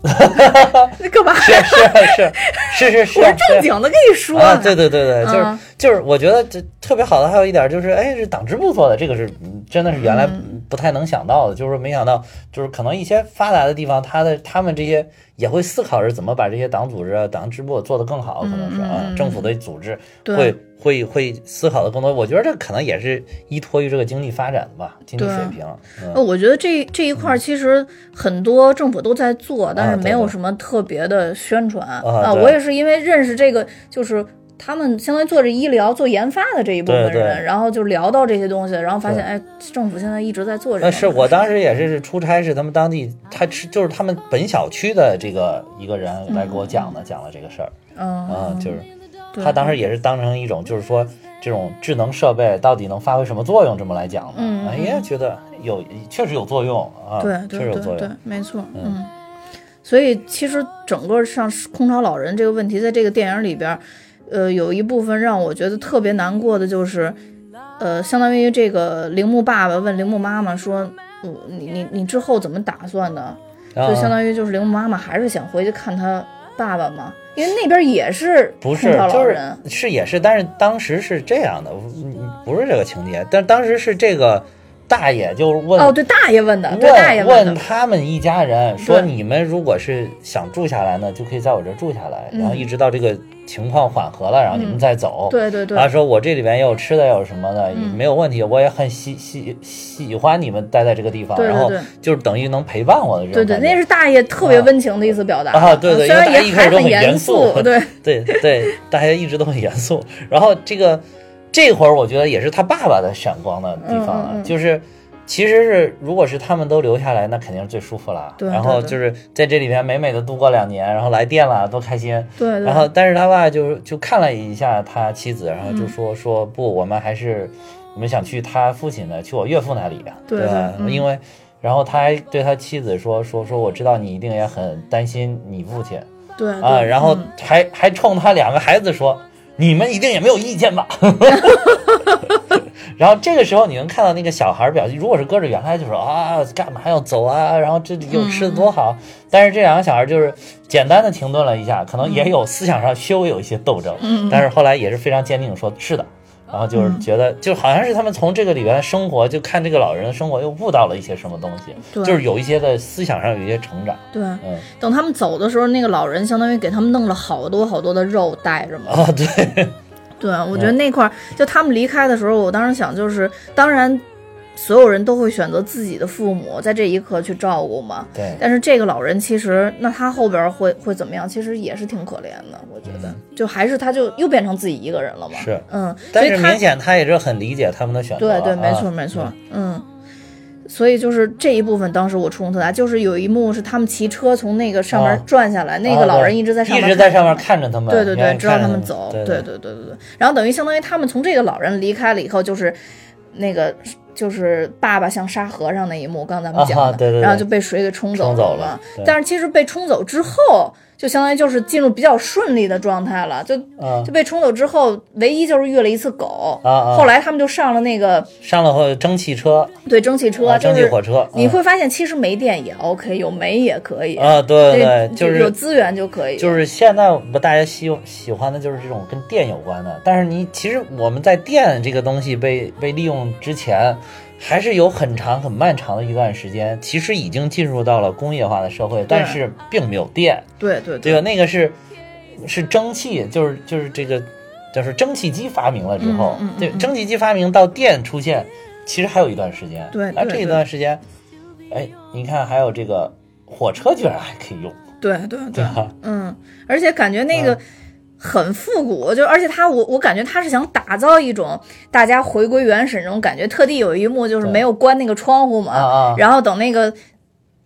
Speaker 1: 那干嘛？
Speaker 2: 是是是是是是，
Speaker 1: 我正经的跟你说。
Speaker 2: 对对对对，就是就是，我觉得这特别好的还有一点就是，哎，是党支部做的，这个是真的是原来不太能想到的，就是没想到，就是可能一些发达的地方，他的他们这些。也会思考着怎么把这些党组织啊、党支部做得更好，可能是啊，政府的组织会会会思考的更多。我觉得这可能也是依托于这个经济发展吧，经济水平。
Speaker 1: 呃，我觉得这这一块其实很多政府都在做，但是没有什么特别的宣传
Speaker 2: 啊。
Speaker 1: 我也是因为认识这个，就是。他们相当于做着医疗、做研发的这一部分人，然后就聊到这些东西，然后发现，哎，政府现在一直在做这个。
Speaker 2: 是我当时也是出差，是他们当地，他是就是他们本小区的这个一个人来给我讲的，讲了这个事儿。嗯，就是他当时也是当成一种，就是说。这种智能设备到底能发挥什么作用，这么来讲的？
Speaker 1: 嗯，
Speaker 2: 也觉得有确实有作用啊，
Speaker 1: 对，
Speaker 2: 确实有作
Speaker 1: 用，对，没错，嗯。所以其实整个像空巢老人这个问题，在这个电影里边，呃，有一部分让我觉得特别难过的就是，呃，相当于这个铃木爸爸问铃木妈妈说：“你你你之后怎么打算的？”就相当于就是铃木妈妈还是想回去看他爸爸嘛，因为那边也是
Speaker 2: 不是就是是也是，但是当时是这样的，不是这个情节，但当时是这个。大爷就问
Speaker 1: 哦，对，大爷问的，对，大爷
Speaker 2: 问他们一家人说：“你们如果是想住下来呢，就可以在我这住下来，然后一直到这个情况缓和了，然后你们再走。”
Speaker 1: 对对对。
Speaker 2: 他说：“我这里边也有吃的，有什么的，没有问题。我也很喜喜喜欢你们待在这个地方，然后就是等于能陪伴我的人。”
Speaker 1: 对对，那是大爷特别温情的意思表达
Speaker 2: 啊。对对，
Speaker 1: 虽然也
Speaker 2: 开始都很
Speaker 1: 严
Speaker 2: 肃，
Speaker 1: 对
Speaker 2: 对对，大家一直都很严肃。然后这个这会儿，我觉得也是他爸爸的闪光的地方了，就是。其实是，如果是他们都留下来，那肯定是最舒服了。
Speaker 1: 对，
Speaker 2: 然后就是在这里面美美的度过两年，然后来电了，多开心。
Speaker 1: 对。
Speaker 2: 然后，但是他爸就就看了一下他妻子，然后就说说不，我们还是我们想去他父亲的，去我岳父那里。
Speaker 1: 对
Speaker 2: 吧？因为，然后他还对他妻子说说说，我知道你一定也很担心你父亲。
Speaker 1: 对。
Speaker 2: 啊，然后还还冲他两个孩子说，你们一定也没有意见吧？然后这个时候你能看到那个小孩表情，如果是搁着原来就说啊，干嘛要走啊？然后这里有吃的多好。但是这两个小孩就是简单的停顿了一下，可能也有思想上稍微有一些斗争。但是后来也是非常坚定说是的。然后就是觉得就好像是他们从这个里边生活，就看这个老人的生活又悟到了一些什么东西，就是有一些的思想上有一些成长。
Speaker 1: 对，嗯。等他们走的时候，那个老人相当于给他们弄了好多好多的肉带着嘛。
Speaker 2: 啊，对。
Speaker 1: 对，我觉得那块儿就他们离开的时候，我当时想就是，当然，所有人都会选择自己的父母在这一刻去照顾嘛。
Speaker 2: 对。
Speaker 1: 但是这个老人其实，那他后边会会怎么样？其实也是挺可怜的，我觉得，就还是他就又变成自己一个人了嘛。
Speaker 2: 是，
Speaker 1: 嗯。
Speaker 2: 但是明显他也是很理解他们的选择。
Speaker 1: 对对，没错没错，嗯。所以就是这一部分，当时我触动特大，就是有一幕是他们骑车从那个上面转下来，那个老人一直在上面，
Speaker 2: 一直在上面看着他们，
Speaker 1: 对对对，直到他们走，
Speaker 2: 对
Speaker 1: 对对对对。然后等于相当于他们从这个老人离开了以后，就是那个就是爸爸像沙和尚那一幕，刚咱们讲
Speaker 2: 的，
Speaker 1: 然后就被水给
Speaker 2: 冲
Speaker 1: 走
Speaker 2: 了。
Speaker 1: 但是其实被冲走之后。就相当于就是进入比较顺利的状态了，就就被冲走之后，唯一就是遇了一次狗。
Speaker 2: 啊
Speaker 1: 后来他们就上了那个
Speaker 2: 上了后蒸汽车，
Speaker 1: 对蒸汽车，
Speaker 2: 蒸汽火车。
Speaker 1: 你会发现其实没电也 OK，有煤也可以
Speaker 2: 啊，对对，就是
Speaker 1: 有资源就可以。
Speaker 2: 就是现在不大家喜喜欢的就是这种跟电有关的，但是你其实我们在电这个东西被被利用之前。还是有很长很漫长的一段时间，其实已经进入到了工业化的社会，但是并没有电。
Speaker 1: 对对
Speaker 2: 对吧？那个是是蒸汽，就是就是这个，就是蒸汽机发明了之后，对蒸汽机发明到电出现，其实还有一段时间。
Speaker 1: 对，
Speaker 2: 那这一段时间，哎，你看还有这个火车居然还可以用。
Speaker 1: 对对对，嗯，而且感觉那个。很复古，就而且他我我感觉他是想打造一种大家回归原始那种感觉，特地有一幕就是没有关那个窗户嘛，然后等那个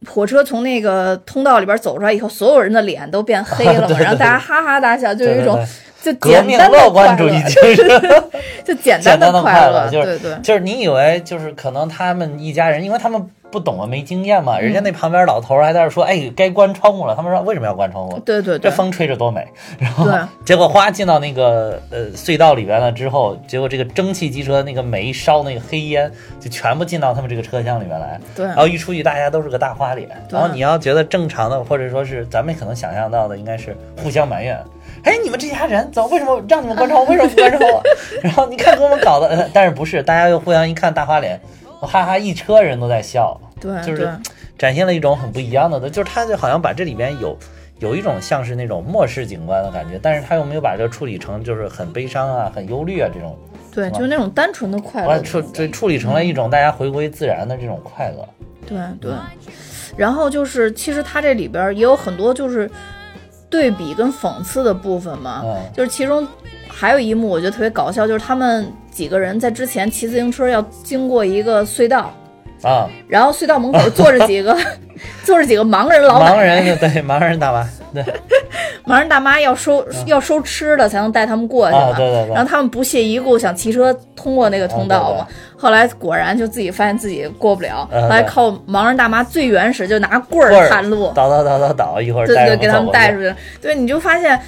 Speaker 1: 火车从那个通道里边走出来以后，所有人的脸都变黑了嘛，然后大家哈哈大笑，就有一种就简单的
Speaker 2: 快乐，就是
Speaker 1: 就简单
Speaker 2: 的
Speaker 1: 快
Speaker 2: 乐，
Speaker 1: 对对，
Speaker 2: 就是你以为就是可能他们一家人，因为他们。不懂啊，没经验嘛。人家那旁边老头还在那说：“哎，该关窗户了。”他们说：“为什么要关窗户？”
Speaker 1: 对对
Speaker 2: 对，这风吹着多美。然后结果花进到那个呃隧道里边了之后，结果这个蒸汽机车那个煤烧那个黑烟就全部进到他们这个车厢里面来。
Speaker 1: 对。
Speaker 2: 然后一出去，大家都是个大花脸。然后你要觉得正常的，或者说是咱们可能想象到的，应该是互相埋怨：“ 哎，你们这家人怎么为什么让你们关窗户？为什么不关窗户？” 然后你看给我们搞的，但是不是？大家又互相一看大花脸，哈哈，一车人都在笑。
Speaker 1: 对，
Speaker 2: 就是展现了一种很不一样的，就是他就好像把这里边有有一种像是那种末世景观的感觉，但是他又没有把这处理成就是很悲伤啊、很忧虑啊这种。
Speaker 1: 对，就是那种单纯的快乐。
Speaker 2: 处这处理成了一种大家回归自然的这种快乐。
Speaker 1: 对对，然后就是其实他这里边也有很多就是对比跟讽刺的部分嘛，就是其中还有一幕我觉得特别搞笑，就是他们几个人在之前骑自行车要经过一个隧道。
Speaker 2: 啊，
Speaker 1: 然后隧道门口坐着几个，坐着几个盲人老
Speaker 2: 盲人对盲人大妈，对
Speaker 1: 盲人大妈要收要收吃的才能带他们过去
Speaker 2: 嘛，对对对。
Speaker 1: 然后他们不屑一顾，想骑车通过那个通道嘛。后来果然就自己发现自己过不了，后来靠盲人大妈最原始就拿棍儿探路，
Speaker 2: 倒倒倒倒倒，一会儿
Speaker 1: 对对，给他们带
Speaker 2: 出
Speaker 1: 去。对，你就发现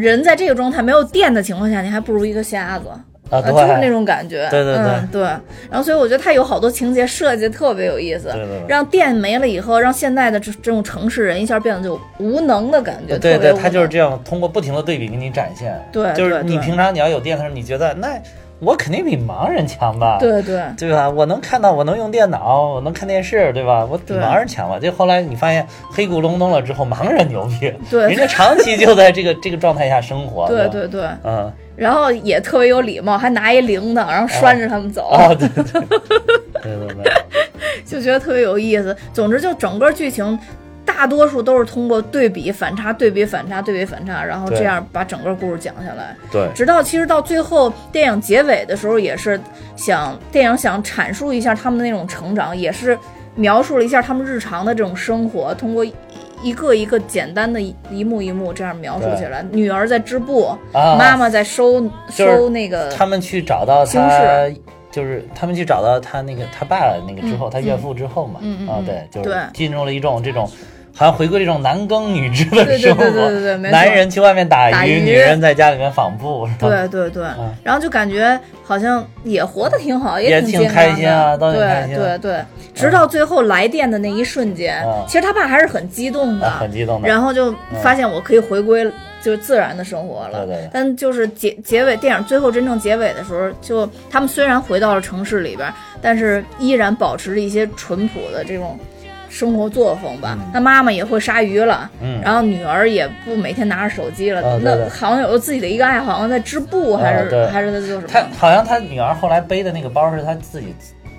Speaker 1: 人在这个状态没有电的情况下，你还不如一个瞎子。
Speaker 2: 啊，
Speaker 1: 就是那种感觉，
Speaker 2: 对对对
Speaker 1: 对。然后，所以我觉得它有好多情节设计特别有意思，
Speaker 2: 对对。
Speaker 1: 让电没了以后，让现在的这这种城市人一下变得就无能的感觉，
Speaker 2: 对对。他就是这样，通过不停的对比给你展现，
Speaker 1: 对，
Speaker 2: 就是你平常你要有电的时候，你觉得那我肯定比盲人强吧？
Speaker 1: 对对，
Speaker 2: 对吧？我能看到，我能用电脑，我能看电视，对吧？我比盲人强吧？就后来你发现黑咕隆咚了之后，盲人牛逼，
Speaker 1: 对，
Speaker 2: 人家长期就在这个这个状态下生活，
Speaker 1: 对对对，
Speaker 2: 嗯。
Speaker 1: 然后也特别有礼貌，还拿一铃铛，然后拴着他们走。
Speaker 2: 啊，对对对，对对对，
Speaker 1: 就觉得特别有意思。总之，就整个剧情大多数都是通过对比、反差、对比、反差、对比、反差，然后这样把整个故事讲下来。
Speaker 2: 对，
Speaker 1: 直到其实到最后电影结尾的时候，也是想电影想阐述一下他们的那种成长，也是描述了一下他们日常的这种生活，通过。一个一个简单的一幕一幕这样描述起来，女儿在织布，妈妈在收收那个。
Speaker 2: 他们去找到他，就是他们去找到他那个他爸那个之后，他岳父之后嘛，嗯啊对，就是进入了一种这种。好像回归这种男耕女织的生活，
Speaker 1: 对对对对对，
Speaker 2: 男人去外面
Speaker 1: 打
Speaker 2: 鱼，女人在家里面纺布？
Speaker 1: 对对对，然后就感觉好像也活得挺好，
Speaker 2: 也
Speaker 1: 挺
Speaker 2: 开心啊，
Speaker 1: 对对对，直到最后来电的那一瞬间，其实他爸还是很激动的，
Speaker 2: 很激动
Speaker 1: 的，然后就发现我可以回归就是自然的生活了。
Speaker 2: 对对。
Speaker 1: 但就是结结尾电影最后真正结尾的时候，就他们虽然回到了城市里边，但是依然保持着一些淳朴的这种。生活作风吧，那妈妈也会杀鱼了，然后女儿也不每天拿着手机了，那好像有了自己的一个爱好，好像在织布还是还是在做什么？
Speaker 2: 他好像他女儿后来背的那个包是他自己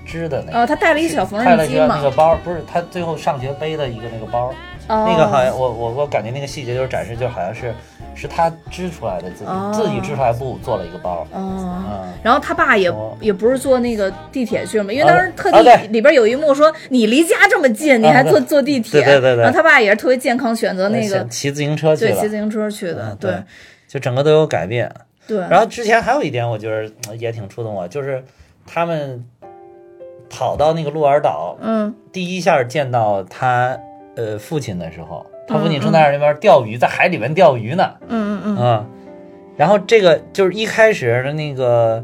Speaker 2: 织的那个，
Speaker 1: 哦，他带了一小缝纫机
Speaker 2: 嘛。那个包不是他最后上学背的一个那个包，那个好像我我我感觉那个细节就是展示，就好像是。是他织出来的，自己自己织出来布做了一个包。
Speaker 1: 哦，然后他爸也也不是坐那个地铁去了嘛，因为当时特地里边有一幕说你离家这么近，你还坐坐地铁。
Speaker 2: 对对对。
Speaker 1: 然后他爸也是特别健康，选择那个
Speaker 2: 骑自行车去的。
Speaker 1: 对，骑自行车去的。对，
Speaker 2: 就整个都有改变。
Speaker 1: 对。
Speaker 2: 然后之前还有一点，我觉得也挺触动我，就是他们跑到那个鹿儿岛，
Speaker 1: 嗯，
Speaker 2: 第一下见到他呃父亲的时候。他父亲正在那边钓鱼，在海里面钓鱼
Speaker 1: 呢。嗯嗯嗯。
Speaker 2: 啊，然后这个就是一开始的那个，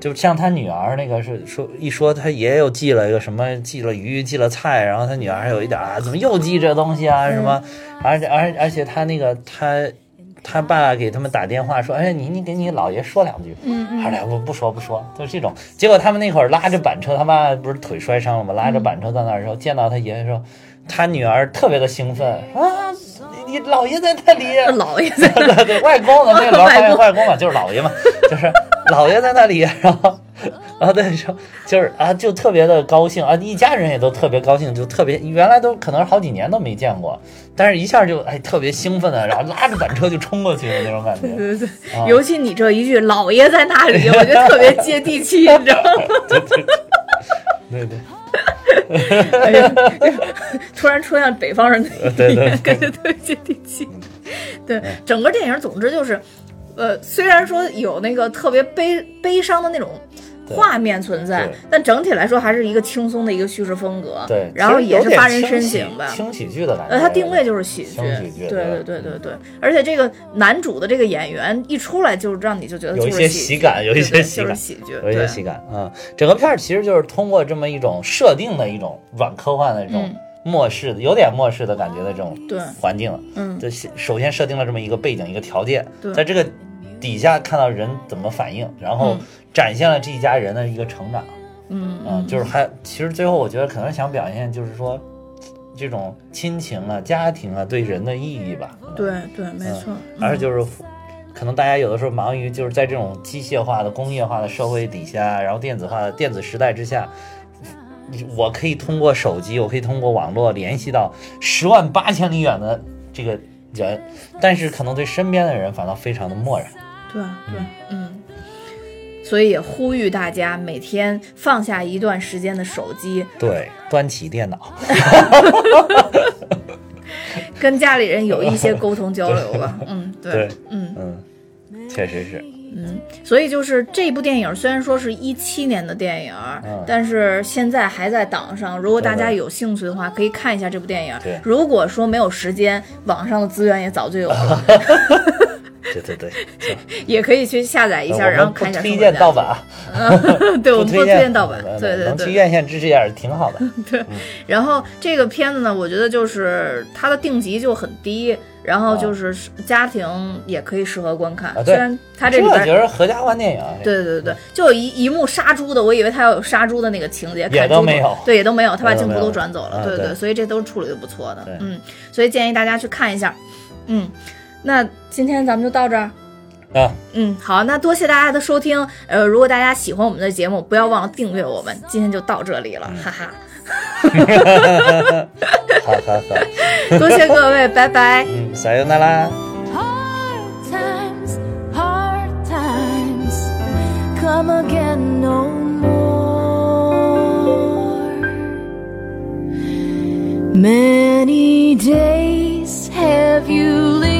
Speaker 2: 就像他女儿那个是说一说他爷爷又寄了一个什么，寄了鱼，寄了菜，然后他女儿还有一点啊，怎么又寄这东西啊？什么？而且而而且他那个他他爸给他们打电话说，哎，你你给你姥爷说两句。
Speaker 1: 嗯嗯。
Speaker 2: 后来不不说不说，就是这种。结果他们那会儿拉着板车，他妈不是腿摔伤了吗？拉着板车在那儿时候，见到他爷爷说。他女儿特别的兴奋啊！你你姥爷在那里，
Speaker 1: 姥爷在那
Speaker 2: 对外公的那个老外外公嘛，就是姥爷嘛，就是姥爷在那里，然后啊对说就是啊就特别的高兴啊，一家人也都特别高兴，就特别原来都可能是好几年都没见过，但是一下就哎特别兴奋的，然后拉着板车就冲过去的那种感觉。
Speaker 1: 对对对，尤其你这一句“姥爷在那里”，我觉得特别接地气，你知道吗？
Speaker 2: 对对。
Speaker 1: 哎呀，突然出现北方人的语言，感觉特别接地气。对，整个电影，总之就是，呃，虽然说有那个特别悲悲伤的那种。画面存在，但整体来说还是一个轻松的一个叙事风格。
Speaker 2: 对，
Speaker 1: 然后也是发人深省吧
Speaker 2: 轻喜剧的感觉。
Speaker 1: 呃，它定位就是喜剧。
Speaker 2: 喜剧。
Speaker 1: 对对对对对。而且这个男主的这个演员一出来，就让你就觉得
Speaker 2: 有一些喜感，有一些喜
Speaker 1: 感，喜剧，
Speaker 2: 有一些喜感啊。整个片儿其实就是通过这么一种设定的一种软科幻的这种末世的，有点末世的感觉的这种环境。
Speaker 1: 嗯。
Speaker 2: 就首先设定了这么一个背景，一个条件，在这个。底下看到人怎么反应，然后展现了这一家人的一个成长，
Speaker 1: 嗯
Speaker 2: 就是还其实最后我觉得可能想表现就是说这种亲情啊、家庭啊对人的意义吧。
Speaker 1: 对对，没错。
Speaker 2: 而且就是可能大家有的时候忙于就是在这种机械化的、工业化的社会底下，然后电子化的电子时代之下，我可以通过手机，我可以通过网络联系到十万八千里远的这个人，但是可能对身边的人反倒非常的漠然。
Speaker 1: 对对，嗯，所以也呼吁大家每天放下一段时间的手机，
Speaker 2: 对，端起电脑。
Speaker 1: 跟家里人有一些沟通交流吧。嗯，
Speaker 2: 对，
Speaker 1: 嗯
Speaker 2: 嗯，确实是。
Speaker 1: 嗯，所以就是这部电影虽然说是一七年的电影，但是现在还在档上。如果大家有兴趣的话，可以看一下这部电影。如果说没有时间，网上的资源也早就有了。
Speaker 2: 对对对，
Speaker 1: 也可以去下载一下，然后看一下。
Speaker 2: 推荐盗版。
Speaker 1: 对，我们不推荐盗版。对对对，能
Speaker 2: 去院线支持一下挺好的。
Speaker 1: 对，然后这个片子呢，我觉得就是它的定级就很低。然后就是家庭也可以适合观看，虽然它这里边
Speaker 2: 觉得合家欢电影。
Speaker 1: 对对对对，就有一一幕杀猪的，我以为它要有杀猪的那个情节，
Speaker 2: 也都没有，
Speaker 1: 对，也都没有，他把镜头都转走了。对对，所以这都是处理的不错的。嗯，所以建议大家去看一下。嗯，那今天咱们就到这儿。
Speaker 2: 啊，
Speaker 1: 嗯，好，那多谢大家的收听。呃，如果大家喜欢我们的节目，不要忘了订阅我们。今天就到这里了，哈哈。
Speaker 2: 好好好，
Speaker 1: 多谢各位，拜拜。
Speaker 2: 嗯，撒由那拉。Many days have you lingered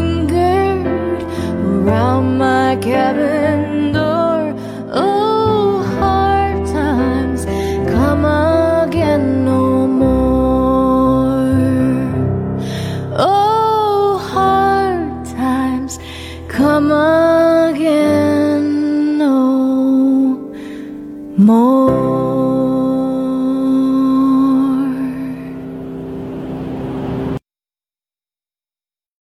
Speaker 2: around my cabin door? Oh, hard times come again no more. Oh, hard times come again no more.